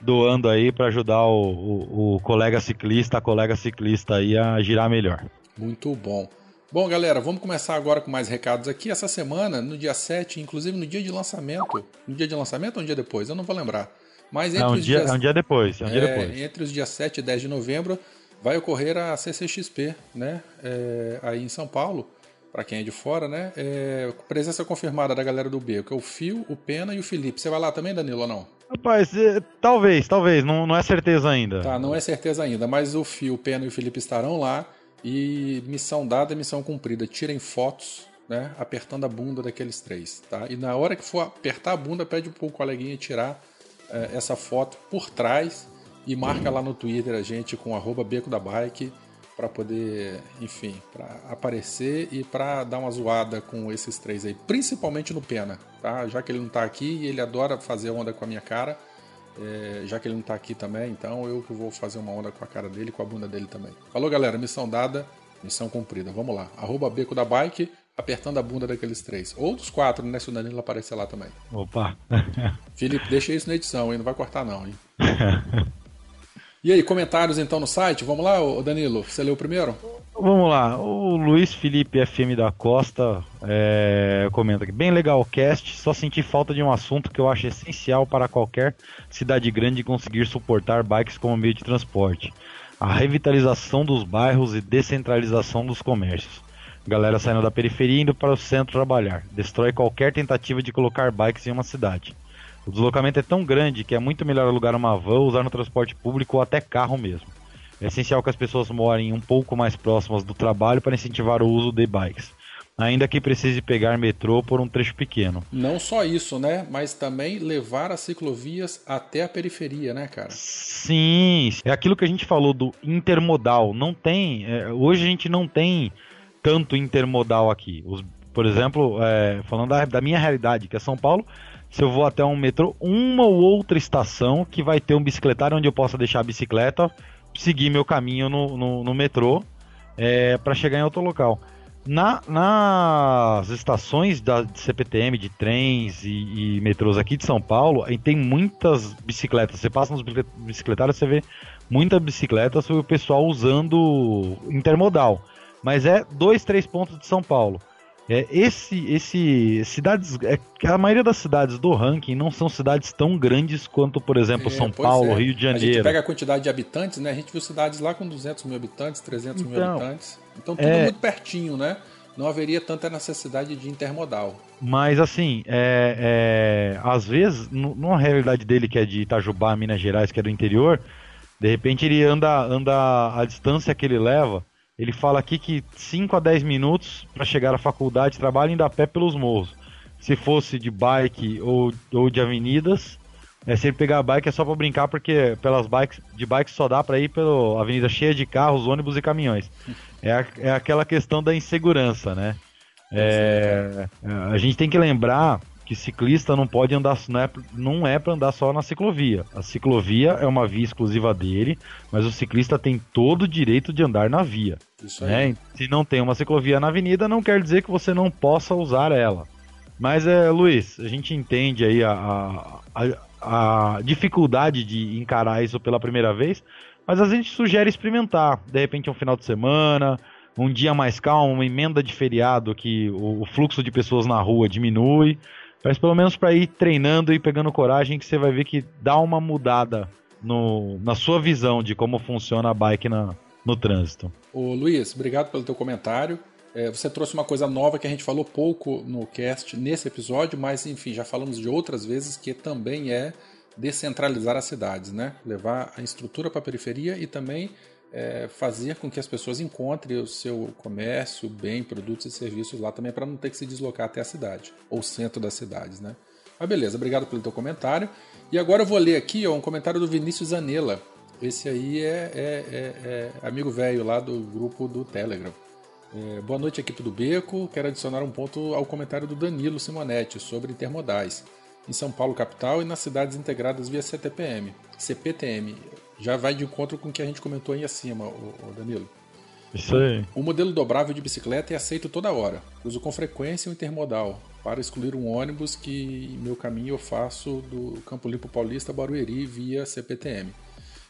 doando aí para ajudar o, o, o, colega ciclista, a colega ciclista aí a girar melhor. Muito bom. Bom, galera, vamos começar agora com mais recados aqui. Essa semana, no dia 7, inclusive no dia de lançamento. No dia de lançamento ou um dia depois? Eu não vou lembrar. Mas entre é, um os dia, dias, é um dia depois. É um dia é, depois. Entre os dias 7 e 10 de novembro vai ocorrer a CCXP, né? É, aí em São Paulo, para quem é de fora, né? É, presença confirmada da galera do Beco, é o Fio, o Pena e o Felipe. Você vai lá também, Danilo, ou não? Rapaz, é, talvez, talvez, não, não é certeza ainda. Tá, não é certeza ainda, mas o Fio, o Pena e o Felipe estarão lá. E missão dada, missão cumprida. Tirem fotos, né? Apertando a bunda daqueles três, tá? E na hora que for apertar a bunda, pede pro coleguinha tirar é, essa foto por trás e marca lá no Twitter a gente com arroba beco da bike para poder, enfim, para aparecer e para dar uma zoada com esses três aí, principalmente no Pena, tá? Já que ele não tá aqui e ele adora fazer onda com a minha cara, é, já que ele não tá aqui também, então eu que vou fazer uma onda com a cara dele e com a bunda dele também. Falou, galera, missão dada, missão cumprida. Vamos lá. Arroba Beco da Bike, apertando a bunda daqueles três. Ou dos quatro, né? Se o Danilo aparecer lá também. Opa! (laughs) Felipe, deixa isso na edição, hein? Não vai cortar não, hein? (laughs) e aí, comentários então no site? Vamos lá, Danilo? Você leu primeiro? Vamos lá, o Luiz Felipe FM da Costa é, comenta aqui. Bem legal o cast, só senti falta de um assunto que eu acho essencial para qualquer cidade grande conseguir suportar bikes como meio de transporte. A revitalização dos bairros e descentralização dos comércios. Galera saindo da periferia e indo para o centro trabalhar. Destrói qualquer tentativa de colocar bikes em uma cidade. O deslocamento é tão grande que é muito melhor alugar uma van, usar no transporte público ou até carro mesmo. É essencial que as pessoas morem um pouco mais próximas do trabalho para incentivar o uso de bikes. Ainda que precise pegar metrô por um trecho pequeno. Não só isso, né? Mas também levar as ciclovias até a periferia, né, cara? Sim, é aquilo que a gente falou do intermodal. Não tem. É, hoje a gente não tem tanto intermodal aqui. Os, por exemplo, é, falando da, da minha realidade, que é São Paulo, se eu vou até um metrô, uma ou outra estação que vai ter um bicicletário onde eu possa deixar a bicicleta seguir meu caminho no, no, no metrô é, para chegar em outro local. Na, nas estações da CPTM, de trens e, e, metrôs aqui de São Paulo, tem muitas bicicletas. Você passa nos bicicletários, você vê muitas bicicletas o pessoal usando intermodal. Mas é dois, três pontos de São Paulo. É, esse, esse cidades, é, a maioria das cidades do ranking não são cidades tão grandes quanto, por exemplo, é, São Paulo, é. Rio de Janeiro. A gente pega a quantidade de habitantes, né? A gente viu cidades lá com 200 mil habitantes, 300 então, mil habitantes. Então tudo é. muito pertinho, né? Não haveria tanta necessidade de intermodal. Mas assim, é, às vezes, numa realidade dele que é de Itajubá, Minas Gerais, que é do interior, de repente ele anda, anda a distância que ele leva ele fala aqui que 5 a 10 minutos para chegar à faculdade, trabalho indo a pé pelos morros. Se fosse de bike ou, ou de avenidas, é, se ele pegar a bike é só para brincar, porque pelas bikes, de bike só dá para ir pela avenida cheia de carros, ônibus e caminhões. É, a, é aquela questão da insegurança, né? É, a gente tem que lembrar que ciclista não pode andar, não é, não é para andar só na ciclovia. A ciclovia é uma via exclusiva dele, mas o ciclista tem todo o direito de andar na via. Isso aí. Né? Se não tem uma ciclovia na avenida, não quer dizer que você não possa usar ela. Mas, é, Luiz, a gente entende aí a, a, a dificuldade de encarar isso pela primeira vez, mas a gente sugere experimentar. De repente, um final de semana, um dia mais calmo, uma emenda de feriado que o, o fluxo de pessoas na rua diminui. Mas pelo menos para ir treinando e pegando coragem que você vai ver que dá uma mudada no, na sua visão de como funciona a bike na, no trânsito. Ô Luiz, obrigado pelo teu comentário. É, você trouxe uma coisa nova que a gente falou pouco no cast nesse episódio, mas enfim, já falamos de outras vezes que também é descentralizar as cidades, né? Levar a estrutura para a periferia e também é, fazer com que as pessoas encontrem o seu comércio, bem, produtos e serviços lá também para não ter que se deslocar até a cidade ou centro das cidades, né? Mas beleza, obrigado pelo teu comentário. E agora eu vou ler aqui ó, um comentário do Vinícius Zanella. Esse aí é, é, é, é amigo velho lá do grupo do Telegram. É, boa noite, equipe do Beco. Quero adicionar um ponto ao comentário do Danilo Simonetti sobre intermodais em São Paulo capital e nas cidades integradas via CTPM, CPTM já vai de encontro com o que a gente comentou aí acima, o, Danilo. Isso aí. O modelo dobrável de bicicleta é aceito toda hora. Uso com frequência o intermodal. para excluir um ônibus que em meu caminho eu faço do Campo Limpo Paulista a Barueri via CPTM.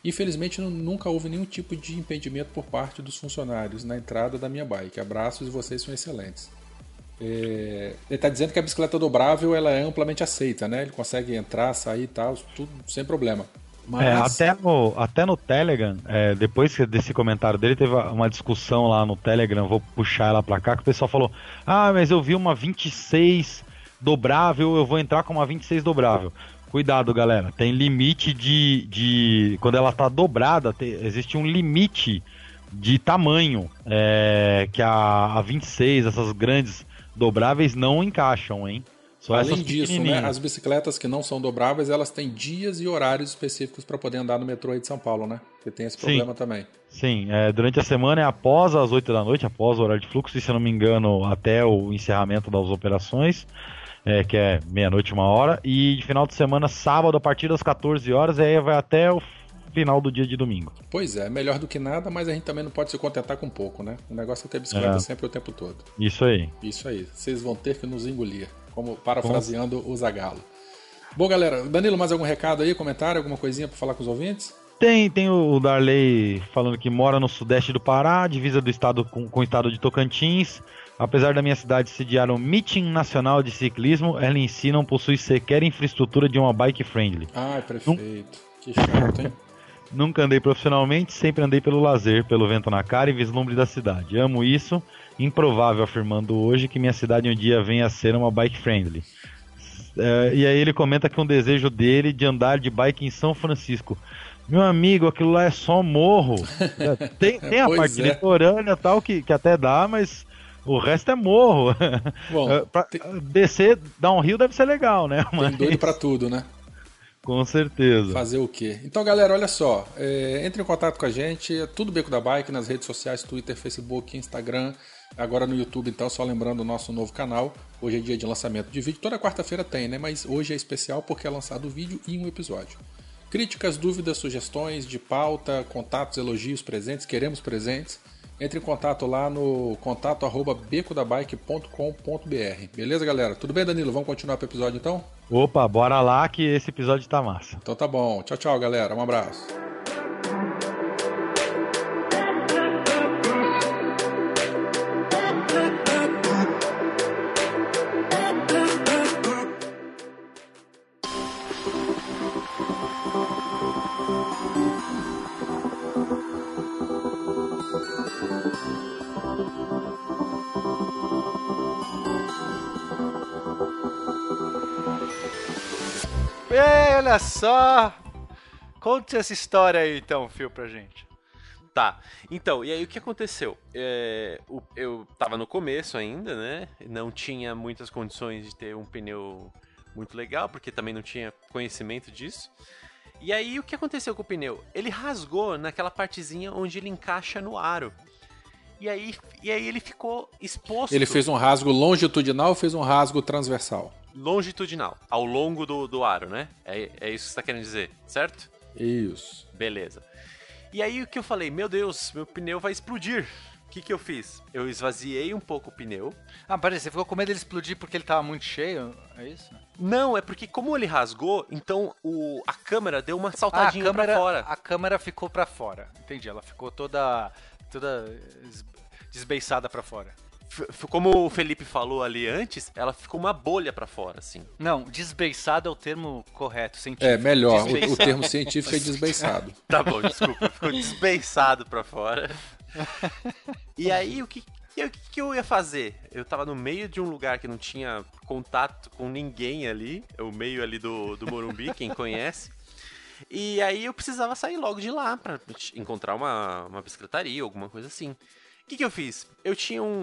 Infelizmente nu- nunca houve nenhum tipo de impedimento por parte dos funcionários na entrada da minha bike. Abraços e vocês são excelentes. É, ele está dizendo que a bicicleta dobrável ela é amplamente aceita, né? Ele consegue entrar, sair e tal, tudo sem problema. Mas É, até, no, até no Telegram, é, depois desse comentário dele, teve uma discussão lá no Telegram, vou puxar ela pra cá, que o pessoal falou: Ah, mas eu vi uma 26 dobrável, eu vou entrar com uma 26 dobrável. Cuidado, galera, tem limite de. de quando ela tá dobrada, tem- existe um limite de tamanho é, que a, a 26, essas grandes dobráveis, não encaixam, hein? Só além disso, né, as bicicletas que não são dobráveis, elas têm dias e horários específicos para poder andar no metrô aí de São Paulo, né? Porque tem esse Sim. problema também. Sim, é, durante a semana é após as 8 da noite, após o horário de fluxo, e se eu não me engano, até o encerramento das operações, é, que é meia-noite, uma hora, e de final de semana, sábado, a partir das 14 horas, e aí vai até o final do dia de domingo. Pois é, melhor do que nada, mas a gente também não pode se contentar com pouco, né? O negócio é ter bicicleta É. sempre o tempo todo. Isso aí. Isso aí, vocês vão ter que nos engolir, como parafraseando o Zagalo. Bom, galera, Danilo, mais algum recado aí, comentário, alguma coisinha para falar com os ouvintes? Tem, tem o Darley falando que mora no sudeste do Pará, divisa do estado com, com o estado de Tocantins. Apesar da minha cidade sediar um meeting nacional de ciclismo, ela em si não possui sequer infraestrutura de uma bike friendly. Ai, prefeito, que chato, hein? Nunca andei profissionalmente, sempre andei pelo lazer, pelo vento na cara e vislumbre da cidade. Amo isso, improvável afirmando hoje que minha cidade um dia venha a ser uma bike friendly. É, e aí ele comenta que um desejo dele de andar de bike em São Francisco. Meu amigo, aquilo lá é só morro. (laughs) É, Tem, tem a parte é. litorânea e tal que, que até dá, mas o resto é morro. Bom, (laughs) É, pra tem, descer, dar um rio deve ser legal, né? tem Mas, doido pra tudo, né? com certeza. Fazer o quê? Então, galera, olha só. é, entre em contato com a gente. É tudo Beco da Bike nas redes sociais: Twitter, Facebook, Instagram. Agora no YouTube, então, só lembrando o nosso novo canal. Hoje é dia de lançamento de vídeo. Toda quarta-feira tem, né? Mas hoje é especial porque é lançado o vídeo e um episódio. Críticas, dúvidas, sugestões de pauta, contatos, elogios, presentes. Queremos presentes. Entre em contato lá no contato arroba becodabike.com.br. Beleza, galera? Tudo bem, Danilo? Vamos continuar pro episódio então? Opa, bora lá que esse episódio tá massa. Então tá bom. Tchau, tchau, galera. Um abraço. Olha só! Conte essa história aí então, Fio, pra gente. Tá, então, e aí o que aconteceu? É, eu tava no começo ainda, né? Não tinha muitas condições de ter um pneu muito legal, porque também não tinha conhecimento disso. E aí o que aconteceu com o pneu? Ele rasgou naquela partezinha onde ele encaixa no aro. E aí, e aí ele ficou exposto Ele fez um rasgo longitudinal ou fez um rasgo transversal? longitudinal, ao longo do, do aro, né? É, é isso que você tá querendo dizer, certo? Isso. Beleza. E aí o que eu falei, meu Deus, meu pneu vai explodir. O que, que eu fiz? Eu esvaziei um pouco o pneu. Ah, peraí, você ficou com medo dele explodir porque ele tava muito cheio? É isso? Não, é porque como ele rasgou, então o, a câmera deu uma Ah, a saltadinha câmera, pra fora. a câmera ficou pra fora. Entendi, ela ficou toda toda es- desbeiçada pra fora. Como o Felipe falou ali antes, ela ficou uma bolha pra fora, assim. Não, desbeiçada é o termo correto, científico. É, melhor. O, o Desbeiçado. termo científico é desbeiçado. (laughs) Tá bom, desculpa, ficou desbeiçado pra fora. (laughs) E aí, o que, e aí, o que que eu ia fazer? Eu tava no meio de um lugar que não tinha contato com ninguém ali, é o meio ali do, do Morumbi, quem conhece. E aí eu precisava sair logo de lá pra encontrar uma, uma bicicletaria, alguma coisa assim. O que, que eu fiz? Eu tinha um,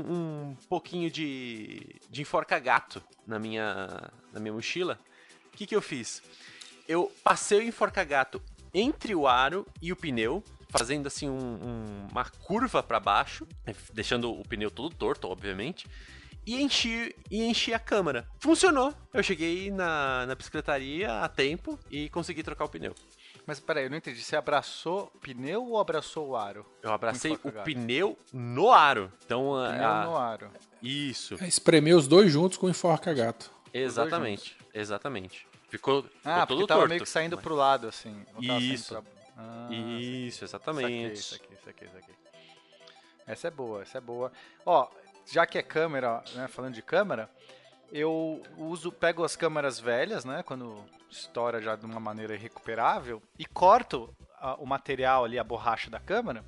um pouquinho de, de enforca-gato na minha, na minha mochila. O que, que eu fiz? Eu passei o enforca-gato entre o aro e o pneu, fazendo assim um- um- uma curva para baixo, né, deixando o pneu todo torto, obviamente. E enchi, e enchi a câmara. Funcionou. Eu cheguei na, na bicicletaria a tempo e consegui trocar o pneu. Mas peraí, eu não entendi. Você abraçou pneu ou abraçou o aro? Eu abracei o pneu no aro. Então, a- Pneu a- no aro. isso. É espremer os dois juntos com enforca gato. Exatamente. Exatamente. Ficou, ficou Ah, todo porque tava torto. meio que saindo pro lado, assim. Isso. pra- Ah, Isso, exatamente. Isso aqui, isso aqui, isso aqui. Essa é boa, essa é boa. Ó, já que é câmera, né, falando de câmera, eu uso, pego as câmeras velhas, né, quando estoura já de uma maneira irrecuperável, e corto a- o material ali, a borracha da câmera,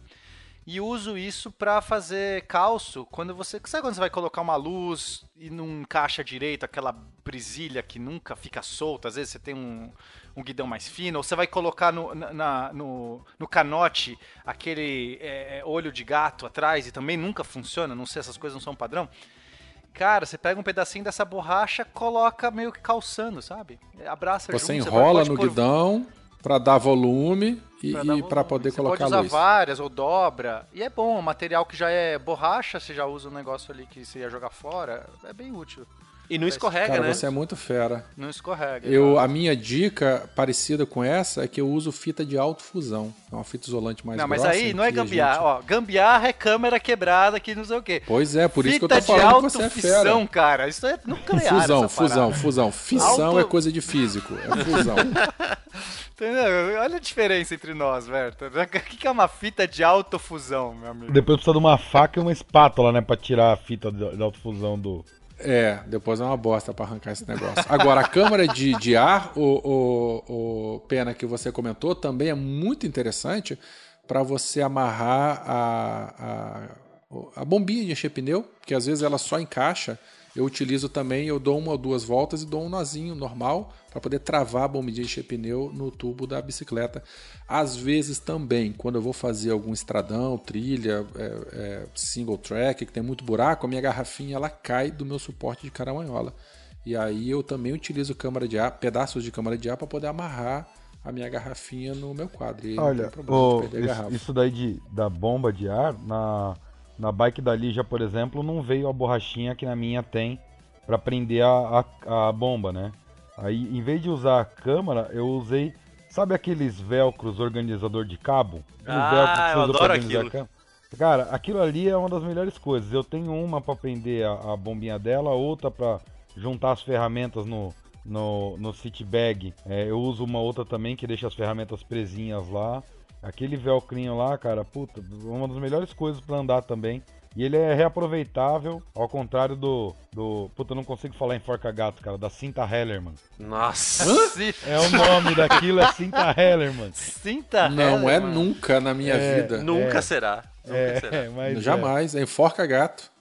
e uso isso pra fazer calço quando você. Sabe quando você vai colocar uma luz e não encaixa direito aquela brisilha que nunca fica solta? Às vezes você tem um, um guidão mais fino, ou você vai colocar no, na- no, no canote aquele é, é, olho de gato atrás e também nunca funciona, não sei, essas coisas não são padrão. Cara, você pega um pedacinho dessa borracha, coloca meio que calçando, sabe? Abraça Você junto, enrola pode no guidão pra dar volume e volume. poder você colocar pode usar luz. várias ou dobra. E é bom, o material que já é borracha, você já usa um negócio ali que você ia jogar fora, é bem útil. E não escorrega, Cara, né? você é muito fera. Não escorrega. Eu, cara. a minha dica parecida com essa é que eu uso fita de alto fusão. É uma fita isolante mais Não, mas grossa. aí em não é gambiarra. gente- Ó, gambiarra é câmera quebrada que não sei o quê. Pois é, por isso que eu Fita tô falando de que alta você é fera. fissão, cara. Isso é nuclear. Fusão, essa fusão, fusão. Fissão Alto- é coisa de físico. É fusão. (laughs) Entendeu? Olha a diferença entre nós, Verta. O que que é uma fita de autofusão, meu amigo? Depois precisa de uma faca e uma espátula, né? Pra tirar a fita de, de autofusão do. É, depois é uma bosta pra arrancar esse negócio. Agora, a câmara de, de ar, o, o, o Pena que você comentou, também é muito interessante para você amarrar a, a, a bombinha de encher pneu, que às vezes ela só encaixa. Eu utilizo também, eu dou uma ou duas voltas e dou um nozinho normal para poder travar a bombinha de encher pneu no tubo da bicicleta. Às vezes também, quando eu vou fazer algum estradão, trilha, é, é, single track, que tem muito buraco, a minha garrafinha ela cai do meu suporte de caramanhola. E aí eu também utilizo câmara de ar, pedaços de câmara de ar para poder amarrar a minha garrafinha no meu quadro. E Olha, tem problema ô, de perder a isso, garrafa. isso daí de, da bomba de ar, na, na bike da Lígia, por exemplo, não veio a borrachinha que na minha tem pra prender a, a, a bomba, né? Aí, em vez de usar a câmara, eu usei. Sabe aqueles velcros organizador de cabo? Ah, eu adoro aquilo. câmera? Cara, aquilo ali é uma das melhores coisas. Eu tenho uma pra prender a, a bombinha dela, outra pra juntar as ferramentas no, no, no city bag. É, eu uso uma outra também que deixa as ferramentas presinhas lá. Aquele velcrinho lá, cara, puta, uma das melhores coisas pra andar também. E ele é reaproveitável, ao contrário do. do puta, eu não consigo falar em forca gato, cara, da cinta Hellerman. Nossa. É o nome daquilo, é cinta Hellerman. Cinta Não é mano. nunca na minha É, vida. Nunca É. será. Nunca É, será. (laughs) mas. é. Jamais. É enforca gato.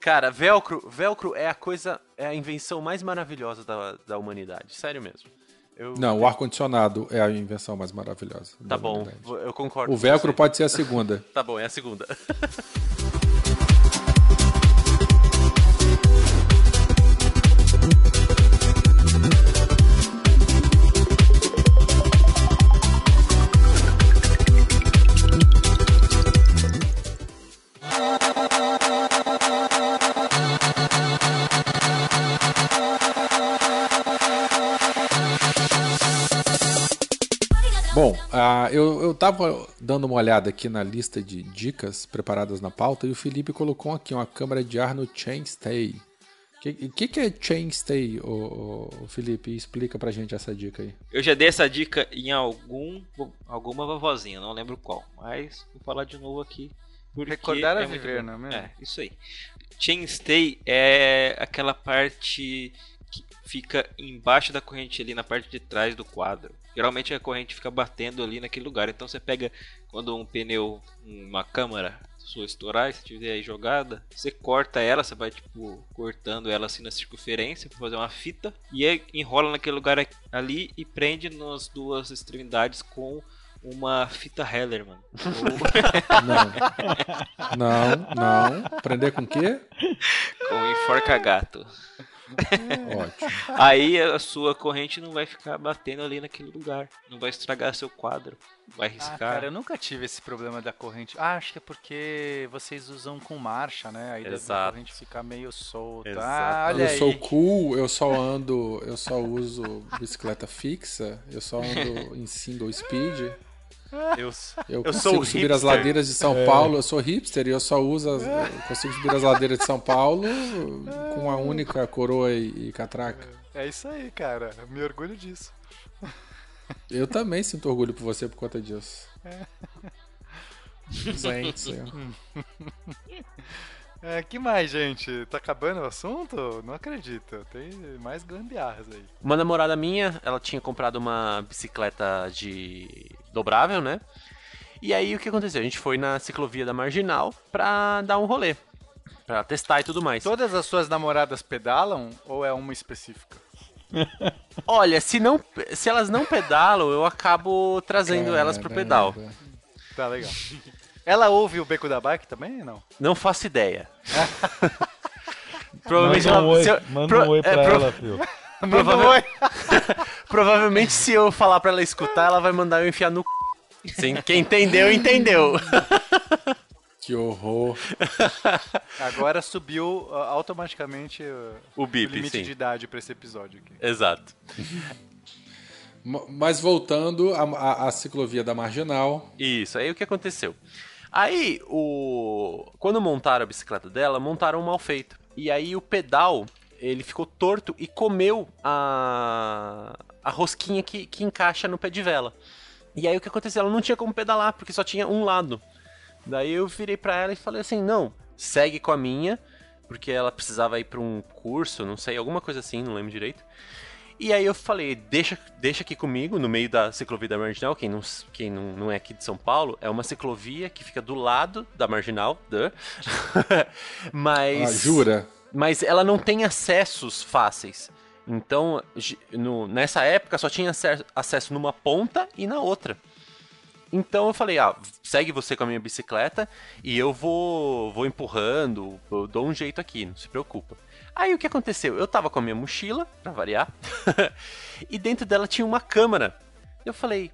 Cara, velcro, velcro é a coisa, é a invenção mais maravilhosa da, da humanidade. Sério mesmo. Eu, Não, o ar-condicionado é a invenção mais maravilhosa. Tá bom, humanidade. eu concordo. O velcro pode ser a segunda. (laughs) Tá bom, é a segunda. (laughs) ah, eu, eu tava dando uma olhada aqui na lista de dicas preparadas na pauta e o Felipe colocou aqui uma câmera de ar no Chainstay. O que, que, que é Chainstay, ô, ô, Felipe? Explica pra gente essa dica aí. Eu já dei essa dica em algum, alguma vovozinha, não lembro qual. Mas vou falar de novo aqui. porque Recordar é muito viver, bom. não é mesmo? É, isso aí. Chainstay é aquela parte que fica embaixo da corrente ali na parte de trás do quadro. Geralmente a corrente fica batendo ali naquele lugar. Então você pega quando um pneu, uma câmara sua estourar, se tiver aí jogada, você corta ela, você vai tipo cortando ela assim na circunferência para fazer uma fita e aí enrola naquele lugar ali e prende nas duas extremidades com uma fita Hellerman. Não. (laughs) não, não. Prender com o quê? com enforca gato. Ótimo. Aí a sua corrente não vai ficar batendo ali naquele lugar. Não vai estragar seu quadro. Vai Ah, riscar. cara, eu nunca tive esse problema da corrente. Ah, acho que é porque vocês usam com marcha, né? Aí Exato. corrente fica meio solta. Exato. Ah, olha eu aí. sou cool, eu só ando, eu só uso bicicleta fixa, eu só ando em single speed. Eu, Eu, Eu consigo subir as hipster. ladeiras de São Paulo, eu sou hipster e eu só uso as, eu consigo subir as ladeiras de São Paulo com a única coroa e, e catraca. É isso aí, cara. Eu me orgulho disso. Eu também sinto orgulho por você por conta disso. Gente, É, que mais, gente? Tá acabando o assunto? Não acredito. Tem mais gambiarras aí. Uma namorada minha, ela tinha comprado uma bicicleta de dobrável, né? E aí o que aconteceu? A gente foi na ciclovia da Marginal pra dar um rolê. Pra testar e tudo mais. Todas as suas namoradas pedalam ou é uma específica? (laughs) Olha, se, não, se elas não pedalam, eu acabo trazendo elas pro pedal. Tá legal. (laughs) Ela ouve o Beco da Bike também ou não? Não faço ideia. (laughs) Provavelmente Manda um ela. oi, se eu- manda pro- um oi é, pra pro- ela, (laughs) filho. Manda um oi. (laughs) Provavelmente se eu falar pra ela escutar, ela vai mandar eu enfiar no c. Sim, quem entendeu, entendeu. Que horror. Agora subiu uh, automaticamente uh, O bip, limite sim. de idade pra esse episódio aqui. Exato. Ma- Mas voltando à, à- à ciclovia da Marginal, Isso, aí o que aconteceu? Aí, o... quando montaram a bicicleta dela, montaram um mal feito. E aí o pedal, ele ficou torto e comeu a, a rosquinha que, que encaixa no pé de vela. E aí o que aconteceu? Ela não tinha como pedalar, porque só tinha um lado. Daí eu virei pra ela e falei assim, não, segue com a minha, porque ela precisava ir pra um curso, não sei, alguma coisa assim, não lembro direito. E aí eu falei, deixa, deixa aqui comigo, no meio da ciclovia da Marginal, quem, não, quem não, não é aqui de São Paulo, é uma ciclovia que fica do lado da Marginal, duh. (laughs) mas... ah, jura? Mas ela não tem acessos fáceis. Então, no- nessa época só tinha ace- acesso numa ponta e na outra. Então eu falei, ah, segue você com a minha bicicleta e eu vou, vou empurrando, eu dou um jeito aqui, não se preocupa. Aí o que aconteceu? Eu tava com a minha mochila, pra variar, (laughs) e dentro dela tinha uma câmera. Eu falei,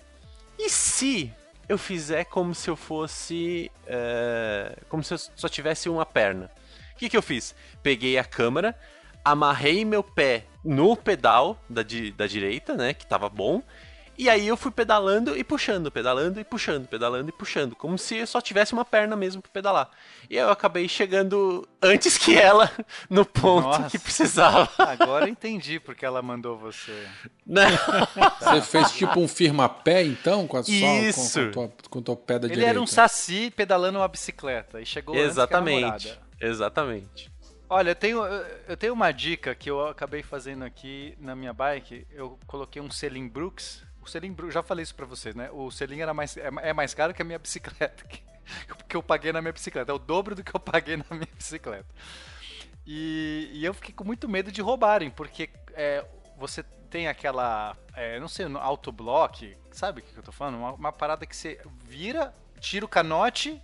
e se eu fizer como se eu fosse. é, como se eu só tivesse uma perna? O que, que eu fiz? Peguei a câmera, amarrei meu pé no pedal da, di- da direita, né? Que tava bom. E aí eu fui pedalando e puxando, pedalando e puxando, pedalando e puxando, como se eu só tivesse uma perna mesmo pra pedalar. E aí eu acabei chegando antes que ela (laughs) no ponto Nossa. que precisava. Agora eu entendi porque ela mandou você. Né? (laughs) Você fez tipo um firma-pé, então, com a sua, Isso. Com, com, tua, com tua pé da Ele direita? era um saci pedalando uma bicicleta e chegou antes que a Exatamente. Exatamente. Olha, eu tenho, eu tenho uma dica que eu acabei fazendo aqui na minha bike. Eu coloquei um selim Brooks. O selim já falei isso pra vocês, né? O selim era mais, é, é mais caro que a minha bicicleta. Que, (laughs) que eu paguei na minha bicicleta. É o dobro do que eu paguei na minha bicicleta. E, e eu fiquei com muito medo de roubarem, porque é, você tem aquela, é, não sei, autoblock, sabe o que eu tô falando? Uma, uma parada que você vira, tira o canote,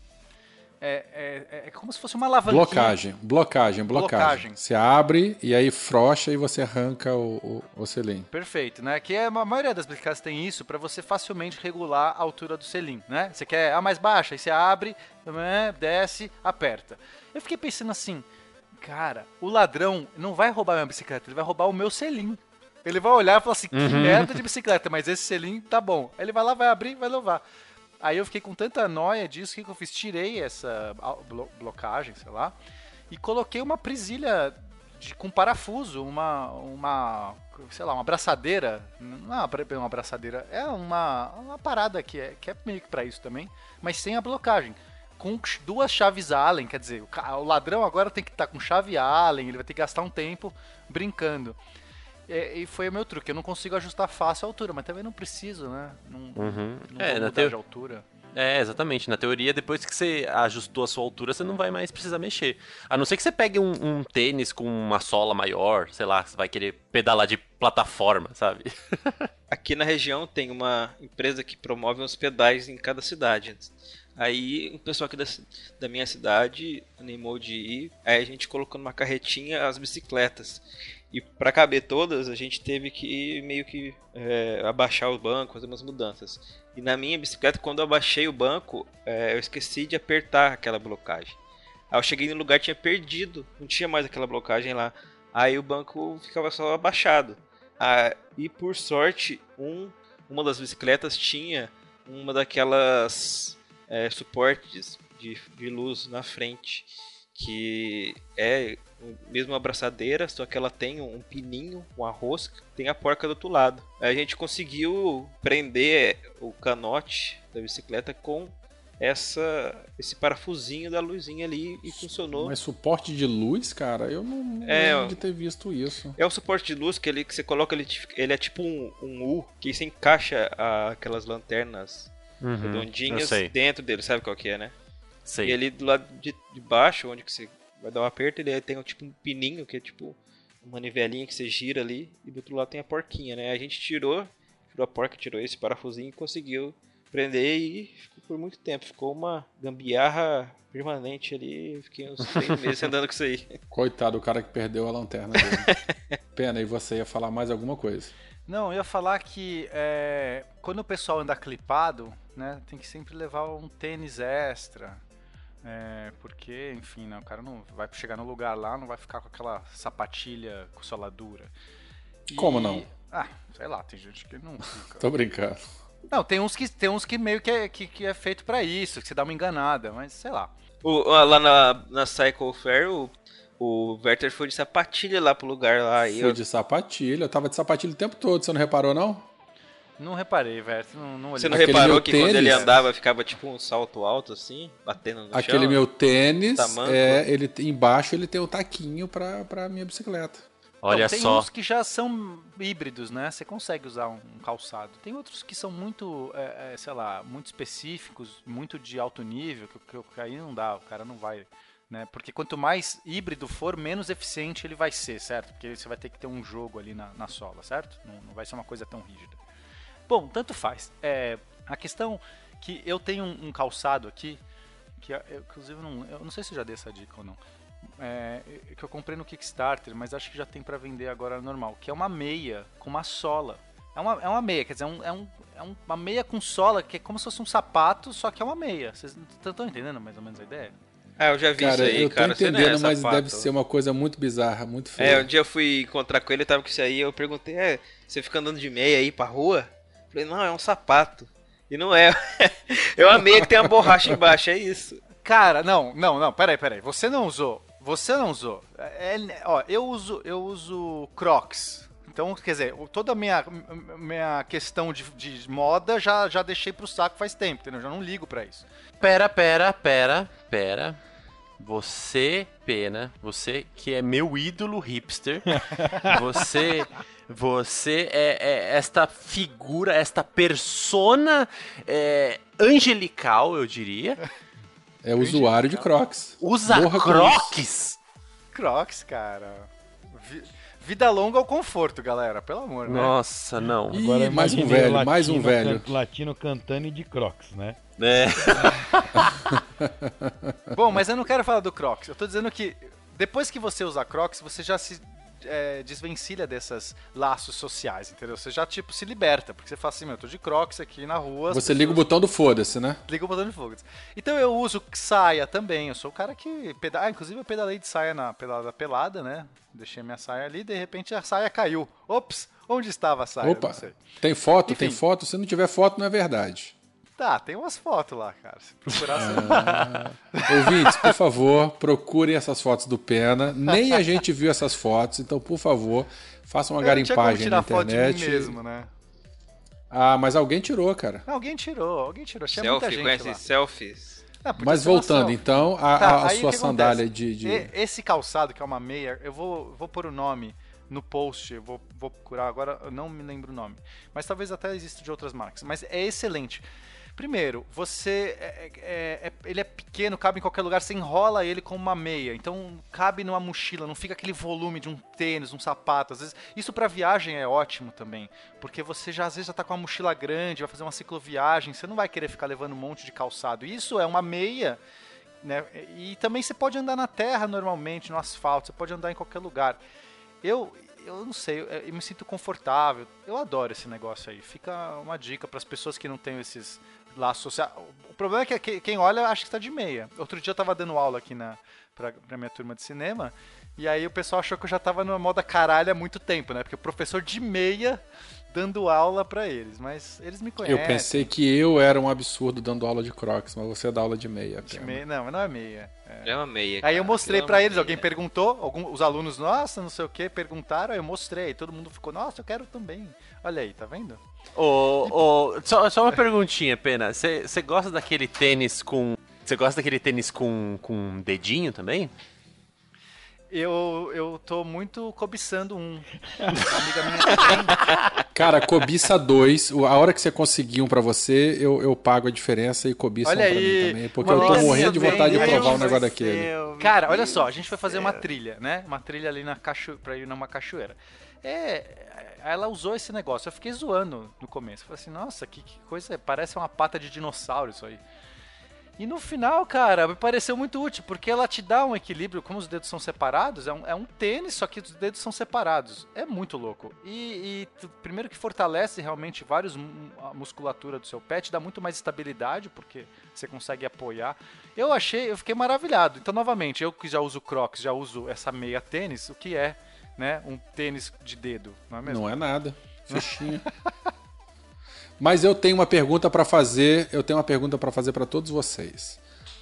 é, é, é como se fosse uma alavanquinha. Blocagem, blocagem, blocagem, Blocagem. Você abre e aí frocha e você arranca o, o, o selim. Perfeito, né? Que é, a maioria das bicicletas tem isso para você facilmente regular a altura do selim, né? Você quer a mais baixa, aí você abre, né, desce, aperta. Eu fiquei pensando assim, cara, o ladrão não vai roubar minha bicicleta, ele vai roubar o meu selim. Ele vai olhar e falar assim, que merda de bicicleta, mas esse selim tá bom. Aí ele vai lá, vai abrir, vai levar. Aí eu fiquei com tanta noia disso, que que eu fiz? Tirei essa blo- blocagem, sei lá, e coloquei uma presilha de- com parafuso, uma, uma, sei lá, uma abraçadeira, não é uma bra- uma abraçadeira, é uma, uma parada que é, que é meio que pra isso também, mas sem a blocagem. Com duas chaves Allen, quer dizer, o, o ladrão agora tem que estar com chave Allen, ele vai ter que gastar um tempo brincando. É, e foi o meu truque, eu não consigo ajustar fácil a altura, mas também não preciso, né? Não, Uhum. não É, na teo- de altura. É, exatamente. Na teoria, depois que você ajustou a sua altura, você não vai mais precisar mexer. A não ser que você pegue um, um tênis com uma sola maior, sei lá, você vai querer pedalar de plataforma, sabe? (laughs) Aqui na região tem uma empresa que promove uns pedais em cada cidade. Aí o pessoal aqui da, da minha cidade animou de ir. Aí a gente colocou numa carretinha as bicicletas. E para caber todas, a gente teve que meio que é, abaixar o banco, fazer umas mudanças. E na minha bicicleta, quando eu abaixei o banco, é, eu esqueci de apertar aquela blocagem. Aí eu cheguei no lugar tinha perdido, não tinha mais aquela blocagem lá. Aí o banco ficava só abaixado. Ah, e por sorte, um, uma das bicicletas tinha uma daquelas é, suportes de, de luz na frente que é mesmo abraçadeira, só que ela tem um pininho, uma rosca, tem a porca do outro lado. Aí a gente conseguiu prender o canote da bicicleta com essa esse parafusinho da luzinha ali e funcionou. Mas suporte de luz, cara, eu não, É, lembro de ter visto isso. É o suporte de luz que, ele, que você coloca, ele, ele é tipo um, um U, que você encaixa a- aquelas lanternas Uhum, redondinhas dentro dele, sabe qual que é, né? sei. E ali do lado de, de baixo, onde que você vai dar um aperto, ele tem um, tipo um pininho, que é tipo uma manivelinha que você gira ali, e do outro lado tem a porquinha, né? A gente tirou, tirou a porca, tirou esse parafusinho e conseguiu prender e ficou por muito tempo. Ficou uma gambiarra permanente ali, fiquei uns (laughs) três meses andando com isso aí. Coitado, o cara que perdeu a lanterna dele. (laughs) Pena, e você ia falar mais alguma coisa? Não, eu ia falar que é, quando o pessoal anda clipado, né, tem que sempre levar um tênis extra. É, porque, enfim, né, o cara não vai chegar no lugar lá, não vai ficar com aquela sapatilha com soladura. E- Como não? Ah, sei lá, tem gente que não fica. (laughs) Tô brincando. Não, tem uns que, tem uns que meio que é, que, que é feito pra isso, que você dá uma enganada, mas sei lá. O- lá na, na Cycle Fair, o, o Werther foi de sapatilha lá pro lugar lá. E Fui eu, de sapatilha, eu tava de sapatilha o tempo todo, você não reparou não? Não reparei, velho, não, não olhei. você não Aquele reparou que quando ele tênis- andava ficava tipo um salto alto assim, batendo no Aquele chão? meu tênis, é, ele embaixo ele tem o taquinho pra, pra minha bicicleta. Olha Não, tem só. uns que já são híbridos, né? Você consegue usar um, um calçado. Tem outros que são muito, é, é, sei lá, muito específicos, muito de alto nível, que, que- que aí não dá, o cara não vai, né? Porque quanto mais híbrido for, menos eficiente ele vai ser, certo? Porque você vai ter que ter um jogo ali na, na sola, certo? Não, não vai ser uma coisa tão rígida. Bom, tanto faz. É, a questão que eu tenho um, um calçado aqui, que eu, inclusive eu não, eu não sei se eu já dei essa dica ou não. É, que eu comprei no Kickstarter, mas acho que já tem pra vender agora normal, que é uma meia com uma sola. É uma, é uma meia, quer dizer, é, um, é, um, é um- uma meia com sola, que é como se fosse um sapato, só que é uma meia. Vocês estão entendendo mais ou menos a ideia? Ah, eu já vi Cara, isso aí, eu tô cara. Não é entendendo, mas sapato. deve ser uma coisa muito bizarra, muito É, feia. um dia eu fui encontrar com ele, tava com isso aí, eu perguntei, é, você fica andando de meia aí pra rua? Eu Falei, não, é um sapato. E não é. (laughs) uma meia que tem uma borracha embaixo, é isso. Cara, não, não, não, peraí, peraí. Você não usou. Você não usou. É, é- ó, eu uso, eu uso Crocs. Então, quer dizer, toda a minha, minha questão de, de moda já, já deixei pro saco faz tempo, entendeu? Já não ligo pra isso. Pera, pera, pera, pera. Você, pena, você que é meu ídolo hipster, (laughs) você, você é, é esta figura, esta persona é, angelical, eu diria, É usuário de Crocs. usa Morra crocs. Crocs, cara. Vi- vida longa ao conforto, galera, pelo amor, né? Nossa, não. Ih, Agora mais um velho, mais um latino velho. latino cantando e de crocs, né? É. (laughs) Bom, mas eu não quero falar do Crocs. Eu tô dizendo que depois que você usa Crocs, você já se é, desvencilha desses laços sociais, entendeu? Você já, tipo, se liberta. Porque você fala assim, meu, eu tô de Crocs aqui na rua. Você liga o pessoas- botão do foda-se, né? Liga o botão de fogo. Então eu uso saia também. Eu sou o cara que. Peda... Ah, inclusive eu pedalei de saia na pedalada pelada, né? Deixei minha saia ali de repente a saia caiu. Ops, onde estava a saia? Opa, tem foto, tem Enfim. foto. Se não tiver foto, não é verdade. Tá, tem umas fotos lá, cara. Se procurar, você. Ouvintes, por favor, procurem essas fotos do Pena. Nem a gente viu essas fotos, então, por favor, façam uma Eu não tinha como garimpagem na tirar foto de mim internet. mesmo, né? Ah, mas alguém tirou, cara. Não, alguém tirou, alguém tirou. Tinha muita Selfie, gente conhece lá. selfies? Ah, Mas voltando, selfie. então, a, Tá, a- sua sandália de. de- Esse calçado, que é uma meia, eu vou, vou pôr o nome no post, eu vou, vou procurar agora, eu não me lembro o nome. Mas talvez até exista de outras marcas. Mas é excelente. Primeiro, você. é- é- é- ele é pequeno, cabe em qualquer lugar, você enrola ele com uma meia. Então cabe numa mochila, não fica aquele volume de um tênis, um sapato. Às vezes, isso pra viagem é ótimo também. Porque você já às vezes já tá com uma mochila grande, vai fazer uma cicloviagem, você não vai querer ficar levando um monte de calçado. Isso é uma meia né? E também você pode andar na terra normalmente, no asfalto, você pode andar em qualquer lugar. Eu, eu não sei, eu, eu me sinto confortável. Eu adoro esse negócio aí. Fica uma dica para as pessoas que não têm esses laços sociais. O problema é que que- quem olha acha que está de meia. Outro dia eu tava dando aula aqui na pra minha turma de cinema. E aí o pessoal achou que eu já tava numa moda caralho há muito tempo, né? Porque o professor de meia dando aula pra eles. Mas eles me conhecem. Eu pensei que eu era um absurdo dando aula de crocs, mas você dá aula de meia. De meia. Não, mas não é meia. É. É uma meia. Aí eu cara, mostrei é pra uma eles, alguém meia. perguntou, algum, os alunos, nossa, não sei o que, perguntaram, aí eu mostrei, todo mundo ficou, nossa, eu quero também. Olha aí, tá vendo? Ô, ô, só, só uma perguntinha, Pena. Você gosta daquele tênis com. Você gosta daquele tênis com, com dedinho também? Eu, eu tô muito cobiçando um. (laughs) Cara, cobiça dois. A hora que você conseguir um pra você, eu, eu pago a diferença e cobiça Olha um pra aí, mim também. Porque eu tô morrendo de vontade de provar um negócio daquele. Cara, olha só, a gente foi fazer uma trilha, né? Uma trilha ali na cacho... pra ir numa cachoeira. É, ela usou esse negócio, eu fiquei zoando no começo. Eu falei assim, nossa, que, que coisa, parece uma pata de dinossauro isso aí. E no final, cara, me pareceu muito útil, porque ela te dá um equilíbrio, como os dedos são separados, é um, é um tênis, só que os dedos são separados. É muito louco. E, e primeiro que fortalece realmente vários a musculatura do seu pé, te dá muito mais estabilidade, porque você consegue apoiar. Eu achei, eu fiquei maravilhado. Então, novamente, eu que já uso Crocs, já uso essa meia tênis, o que é, né, um tênis de dedo, não é mesmo? Não é nada. Fichinha. (laughs) Mas eu tenho uma pergunta pra fazer. Eu tenho uma pergunta pra fazer pra todos vocês.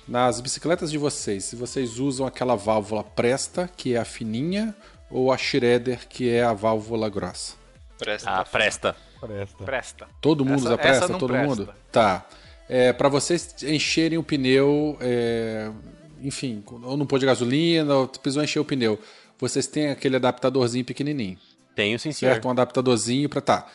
Nas bicicletas de vocês, se vocês usam aquela válvula Presta, que é a fininha, ou a Schroeder, que é a válvula grossa? Presta Ah, presta. Presta. Presta. Todo mundo Essa- usa Presta? Todo presta. mundo? Tá. É, para vocês encherem o pneu, é, enfim, ou não pôr de gasolina, ou precisam encher o pneu. Vocês têm aquele adaptadorzinho pequenininho, Tenho sim, senhor. certo? Um adaptadorzinho pra tá.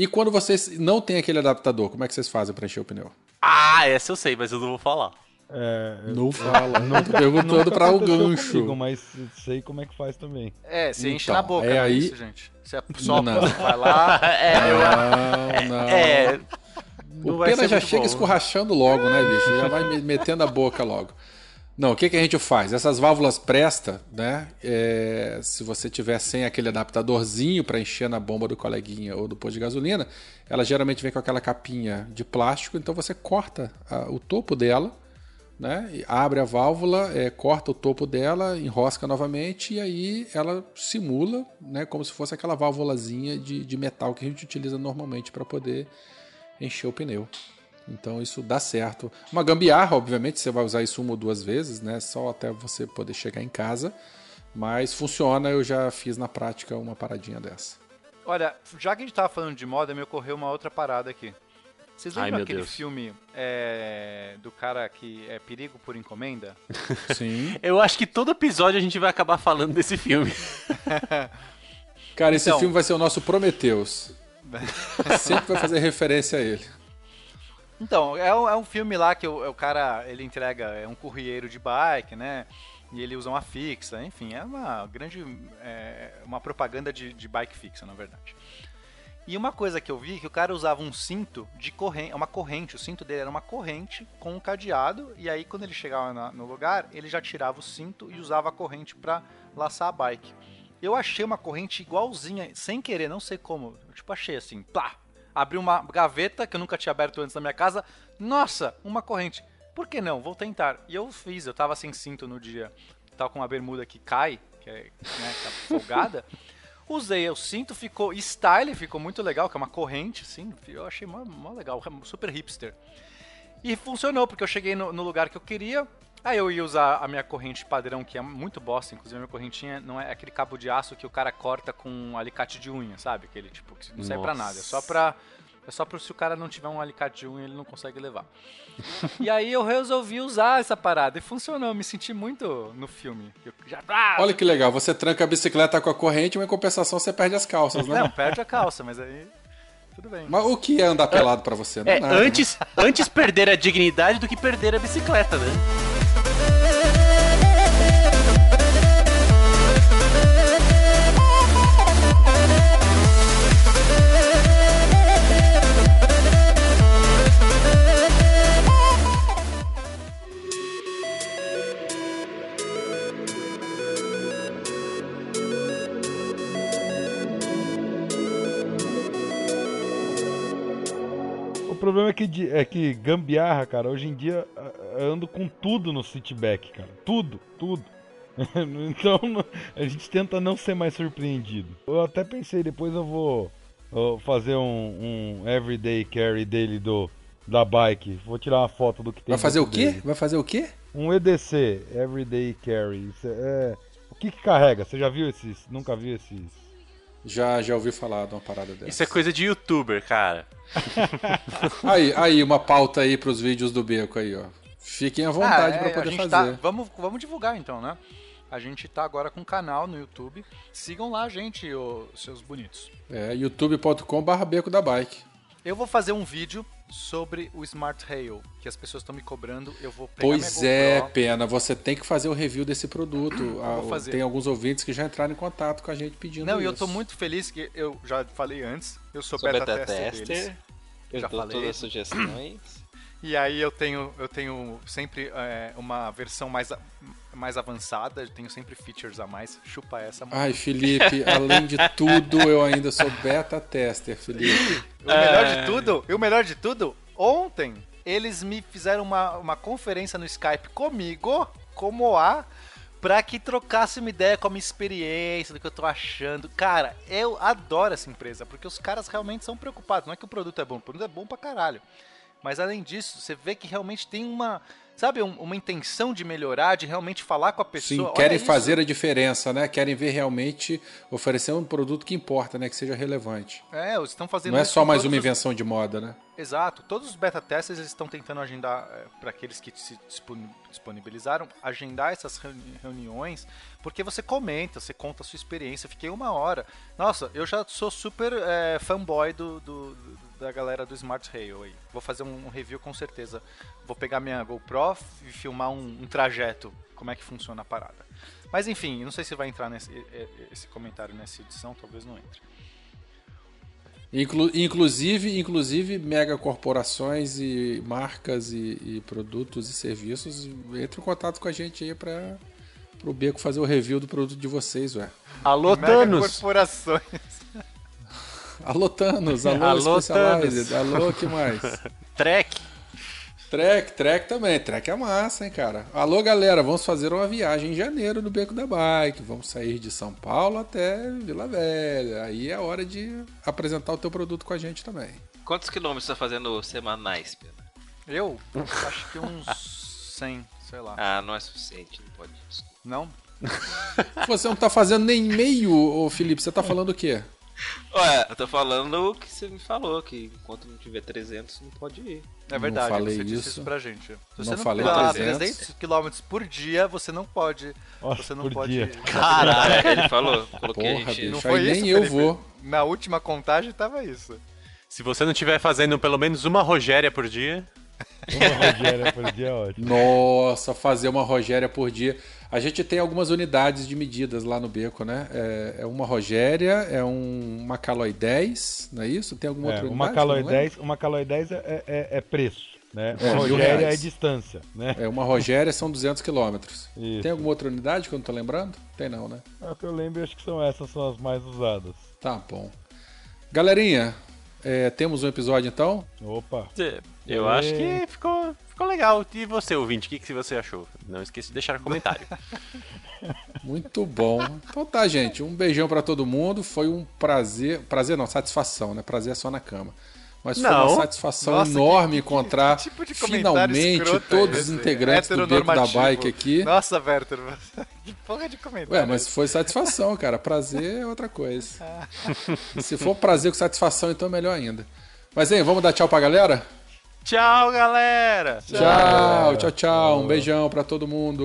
E quando vocês não têm aquele adaptador, como é que vocês fazem pra encher o pneu? Ah, essa eu sei, mas eu não vou falar. É, eu- Não fala. Não tô perguntando pra o gancho. comigo, mas sei como é que faz também. É, você enche Então, na boca, é não aí- isso, gente. Você sopra, Não. você vai lá, (laughs) É, Não, não. é, não O Pena já chega bom. escorrachando logo, né, bicho? Já vai me- metendo a boca logo. Não, o que, que a gente faz? Essas válvulas presta, né? é, se você tiver sem aquele adaptadorzinho para encher na bomba do coleguinha ou do posto de gasolina, ela geralmente vem com aquela capinha de plástico, então você corta a- o topo dela, né? E abre a válvula, é, corta o topo dela, enrosca novamente e aí ela simula, né? Como se fosse aquela válvulazinha de, de metal que a gente utiliza normalmente para poder encher o pneu. Então isso dá certo. Uma gambiarra, obviamente, você vai usar isso uma ou duas vezes, né? Só até você poder chegar em casa. Mas funciona, eu já fiz na prática uma paradinha dessa. Olha, já que a gente tava falando de moda, me ocorreu uma outra parada aqui. Vocês Ai, lembram meu aquele Deus. filme é, do cara que é Perigo por Encomenda? (laughs) (laughs) Sim. Eu acho que todo episódio a gente vai acabar falando desse filme. Cara, esse Então. filme vai ser o nosso Prometheus. (laughs) Sempre vai fazer referência a ele. Então, é um, é um filme lá que o, o cara, ele entrega, é um courrieiro de bike, né? E ele usa uma fixa, enfim, é uma grande, é, uma propaganda de, de bike fixa, na verdade. E uma coisa que eu vi, que o cara usava um cinto de corrente, uma corrente, o cinto dele era uma corrente com um cadeado, e aí quando ele chegava na- no lugar, ele já tirava o cinto e usava a corrente pra laçar a bike. Eu achei uma corrente igualzinha, sem querer, não sei como, eu, tipo achei assim, plá, abri uma gaveta que eu nunca tinha aberto antes na minha casa, nossa, uma corrente. Por que não? Vou tentar. E eu fiz, eu tava sem cinto no dia, tava com uma bermuda que cai, que é, né, tá folgada. (laughs) Usei o cinto, ficou style, ficou muito legal, que é uma corrente, assim, eu achei mó, mó legal, super hipster. E funcionou, porque eu cheguei no, no lugar que eu queria, aí eu ia usar a minha corrente padrão, que é muito bosta, inclusive a minha correntinha não é aquele cabo de aço que o cara corta com um alicate de unha, sabe? Aquele tipo, que não serve pra nada, é só pra... É só pra se o cara não tiver um alicate de unha, ele não consegue levar. e aí eu resolvi usar essa parada e funcionou, eu me senti muito no filme. Eu já, ah, Olha que legal, você tranca a bicicleta com a corrente, mas em compensação você perde as calças, né? Não, perde a calça, mas aí. Tudo bem. Mas o que é andar pelado pra você? Não É, nada, né? antes, antes perder a dignidade do que perder a bicicleta, né? Problema é que, é que gambiarra, cara, hoje em dia ando com tudo no sitback, cara. Tudo, tudo. (laughs) então a gente tenta não ser mais surpreendido. Eu até pensei, depois eu vou ó, fazer um, um everyday carry dele do, da bike. Vou tirar uma foto do que tem Vai fazer o quê? dele. Vai fazer o quê? Um EDC, everyday carry. É, o que que carrega? Você já viu esses? Nunca viu esses? Já, já ouvi falar de uma parada dessa. Isso é coisa de youtuber, cara. (laughs) Aí, aí, uma pauta aí pros vídeos do Beco aí, ó. Fiquem à vontade Ah, pra é, a poder gente fazer. Tá, vamos, vamos divulgar então, né? A gente tá agora com um canal no YouTube. Sigam lá, gente, ô, seus bonitos. É, youtube.com.br Beco da Bike. Eu vou fazer um vídeo sobre o Smart Rail, que as pessoas estão me cobrando. Eu vou pegar Pois minha é. Pena, você tem que fazer o review desse produto. Ah, vou fazer. Tem alguns ouvintes que já entraram em contato com a gente pedindo Não, e eu isso. tô muito feliz que eu já falei antes, eu sou, Sou beta, beta tester, tester. deles. Eu Já dou falei. todas as sugestões. E aí eu tenho, eu tenho sempre é, uma versão mais, mais avançada, eu tenho sempre features a mais. Chupa essa, mano. Ai, Felipe, além de tudo, eu ainda sou beta tester, Felipe. O melhor de tudo, e o melhor de tudo, ontem eles me fizeram uma, uma conferência no Skype comigo, como a, pra que trocasse uma ideia com a minha experiência, do que eu tô achando. Cara, eu adoro essa empresa, porque os caras realmente são preocupados. Não é que o produto é bom, o produto é bom pra caralho. Mas além disso, você vê que realmente tem uma, sabe, um- uma intenção de melhorar, de realmente falar com a pessoa. Sim, querem isso. fazer a diferença, né? Querem ver realmente oferecer um produto que importa, né? Que seja relevante. É, eles estão fazendo Não é só mais uma os- invenção de moda, né? Exato. Todos os beta testers eles estão tentando agendar, para aqueles que se disponi- disponibilizaram, agendar essas reuni- reuniões, porque você comenta, você conta a sua experiência. Fiquei uma hora. Nossa, eu já sou super é, fanboy do, do- do- da galera do Smart Rail aí. Vou fazer um, review com certeza. Vou pegar minha GoPro e filmar um, um trajeto, como é que funciona a parada. Mas enfim, não sei se vai entrar nesse esse comentário nessa edição, talvez não entre. Inclu- inclusive, inclusive mega corporações e marcas e, e produtos e serviços entre em contato com a gente aí para o Beco fazer o review do produto de vocês, ué. Alô, Mega Thanos! corporações. (laughs) Alô Thanos, alô, Alô, Specialized, Thanos. alô, que mais? (laughs) Trek! Trek, Trek também, Trek é massa, hein, cara. Alô, galera, vamos fazer uma viagem em janeiro no Beco da Bike. Vamos sair de São Paulo até Vila Velha. Aí é hora de apresentar o teu produto com a gente também. Quantos quilômetros você tá fazendo semanais, Pena? Eu acho que uns 100, sei lá. Ah, não é suficiente, não pode. desculpa. Não? Você não tá fazendo nem meio, ô Felipe, você tá falando o quê? Ué, eu tô falando o que você me falou, que enquanto não tiver 300 não pode ir. É verdade, falei você disse isso. isso pra gente. Se Não você não falei pedalar 300. 300 km por dia, você não pode. Nossa, você não por pode. dia. (laughs) Caralho! Ele falou, coloquei Porra, a gente. Não foi isso, nem eu vou. Na última contagem tava isso. Se você não estiver fazendo pelo menos uma Rogéria por dia, Uma Rogéria por dia é ótimo. (laughs) Nossa, fazer uma Rogéria por dia. A gente tem algumas unidades de medidas lá no beco, né? É, é uma Rogéria, é um uma Caloi 10, não é isso? Tem alguma É, outra uma unidade? Caloi que eu não lembro? 10, uma Caloi 10 é, é- é preço, né? É, Uma Rogéria é distância, né? É, uma Rogéria são 200 quilômetros. Tem alguma outra unidade que eu não tô lembrando? Tem não, né? É o que eu lembro, acho que são essas são as mais usadas. Tá bom. Galerinha, é, temos um episódio então? Opa. Eu É. acho que ficou, ficou legal. E você, ouvinte, o que, que você achou? Não esqueça de deixar um comentário. (laughs) Muito bom. Então tá, gente. Um beijão pra todo mundo. Foi um prazer. Prazer não, satisfação, né? Prazer é só na cama. Mas foi Não. uma satisfação Nossa, enorme que- encontrar que tipo finalmente escroto é todos os integrantes do Beco da. Bike aqui. Nossa, Werther, (laughs) que porra de comentário. Ué, mas foi satisfação, cara. Prazer é outra coisa. E se for prazer com satisfação, então é melhor ainda. Mas, hein, vamos dar tchau pra galera? Tchau, galera! Tchau, tchau, tchau. Um beijão pra todo mundo.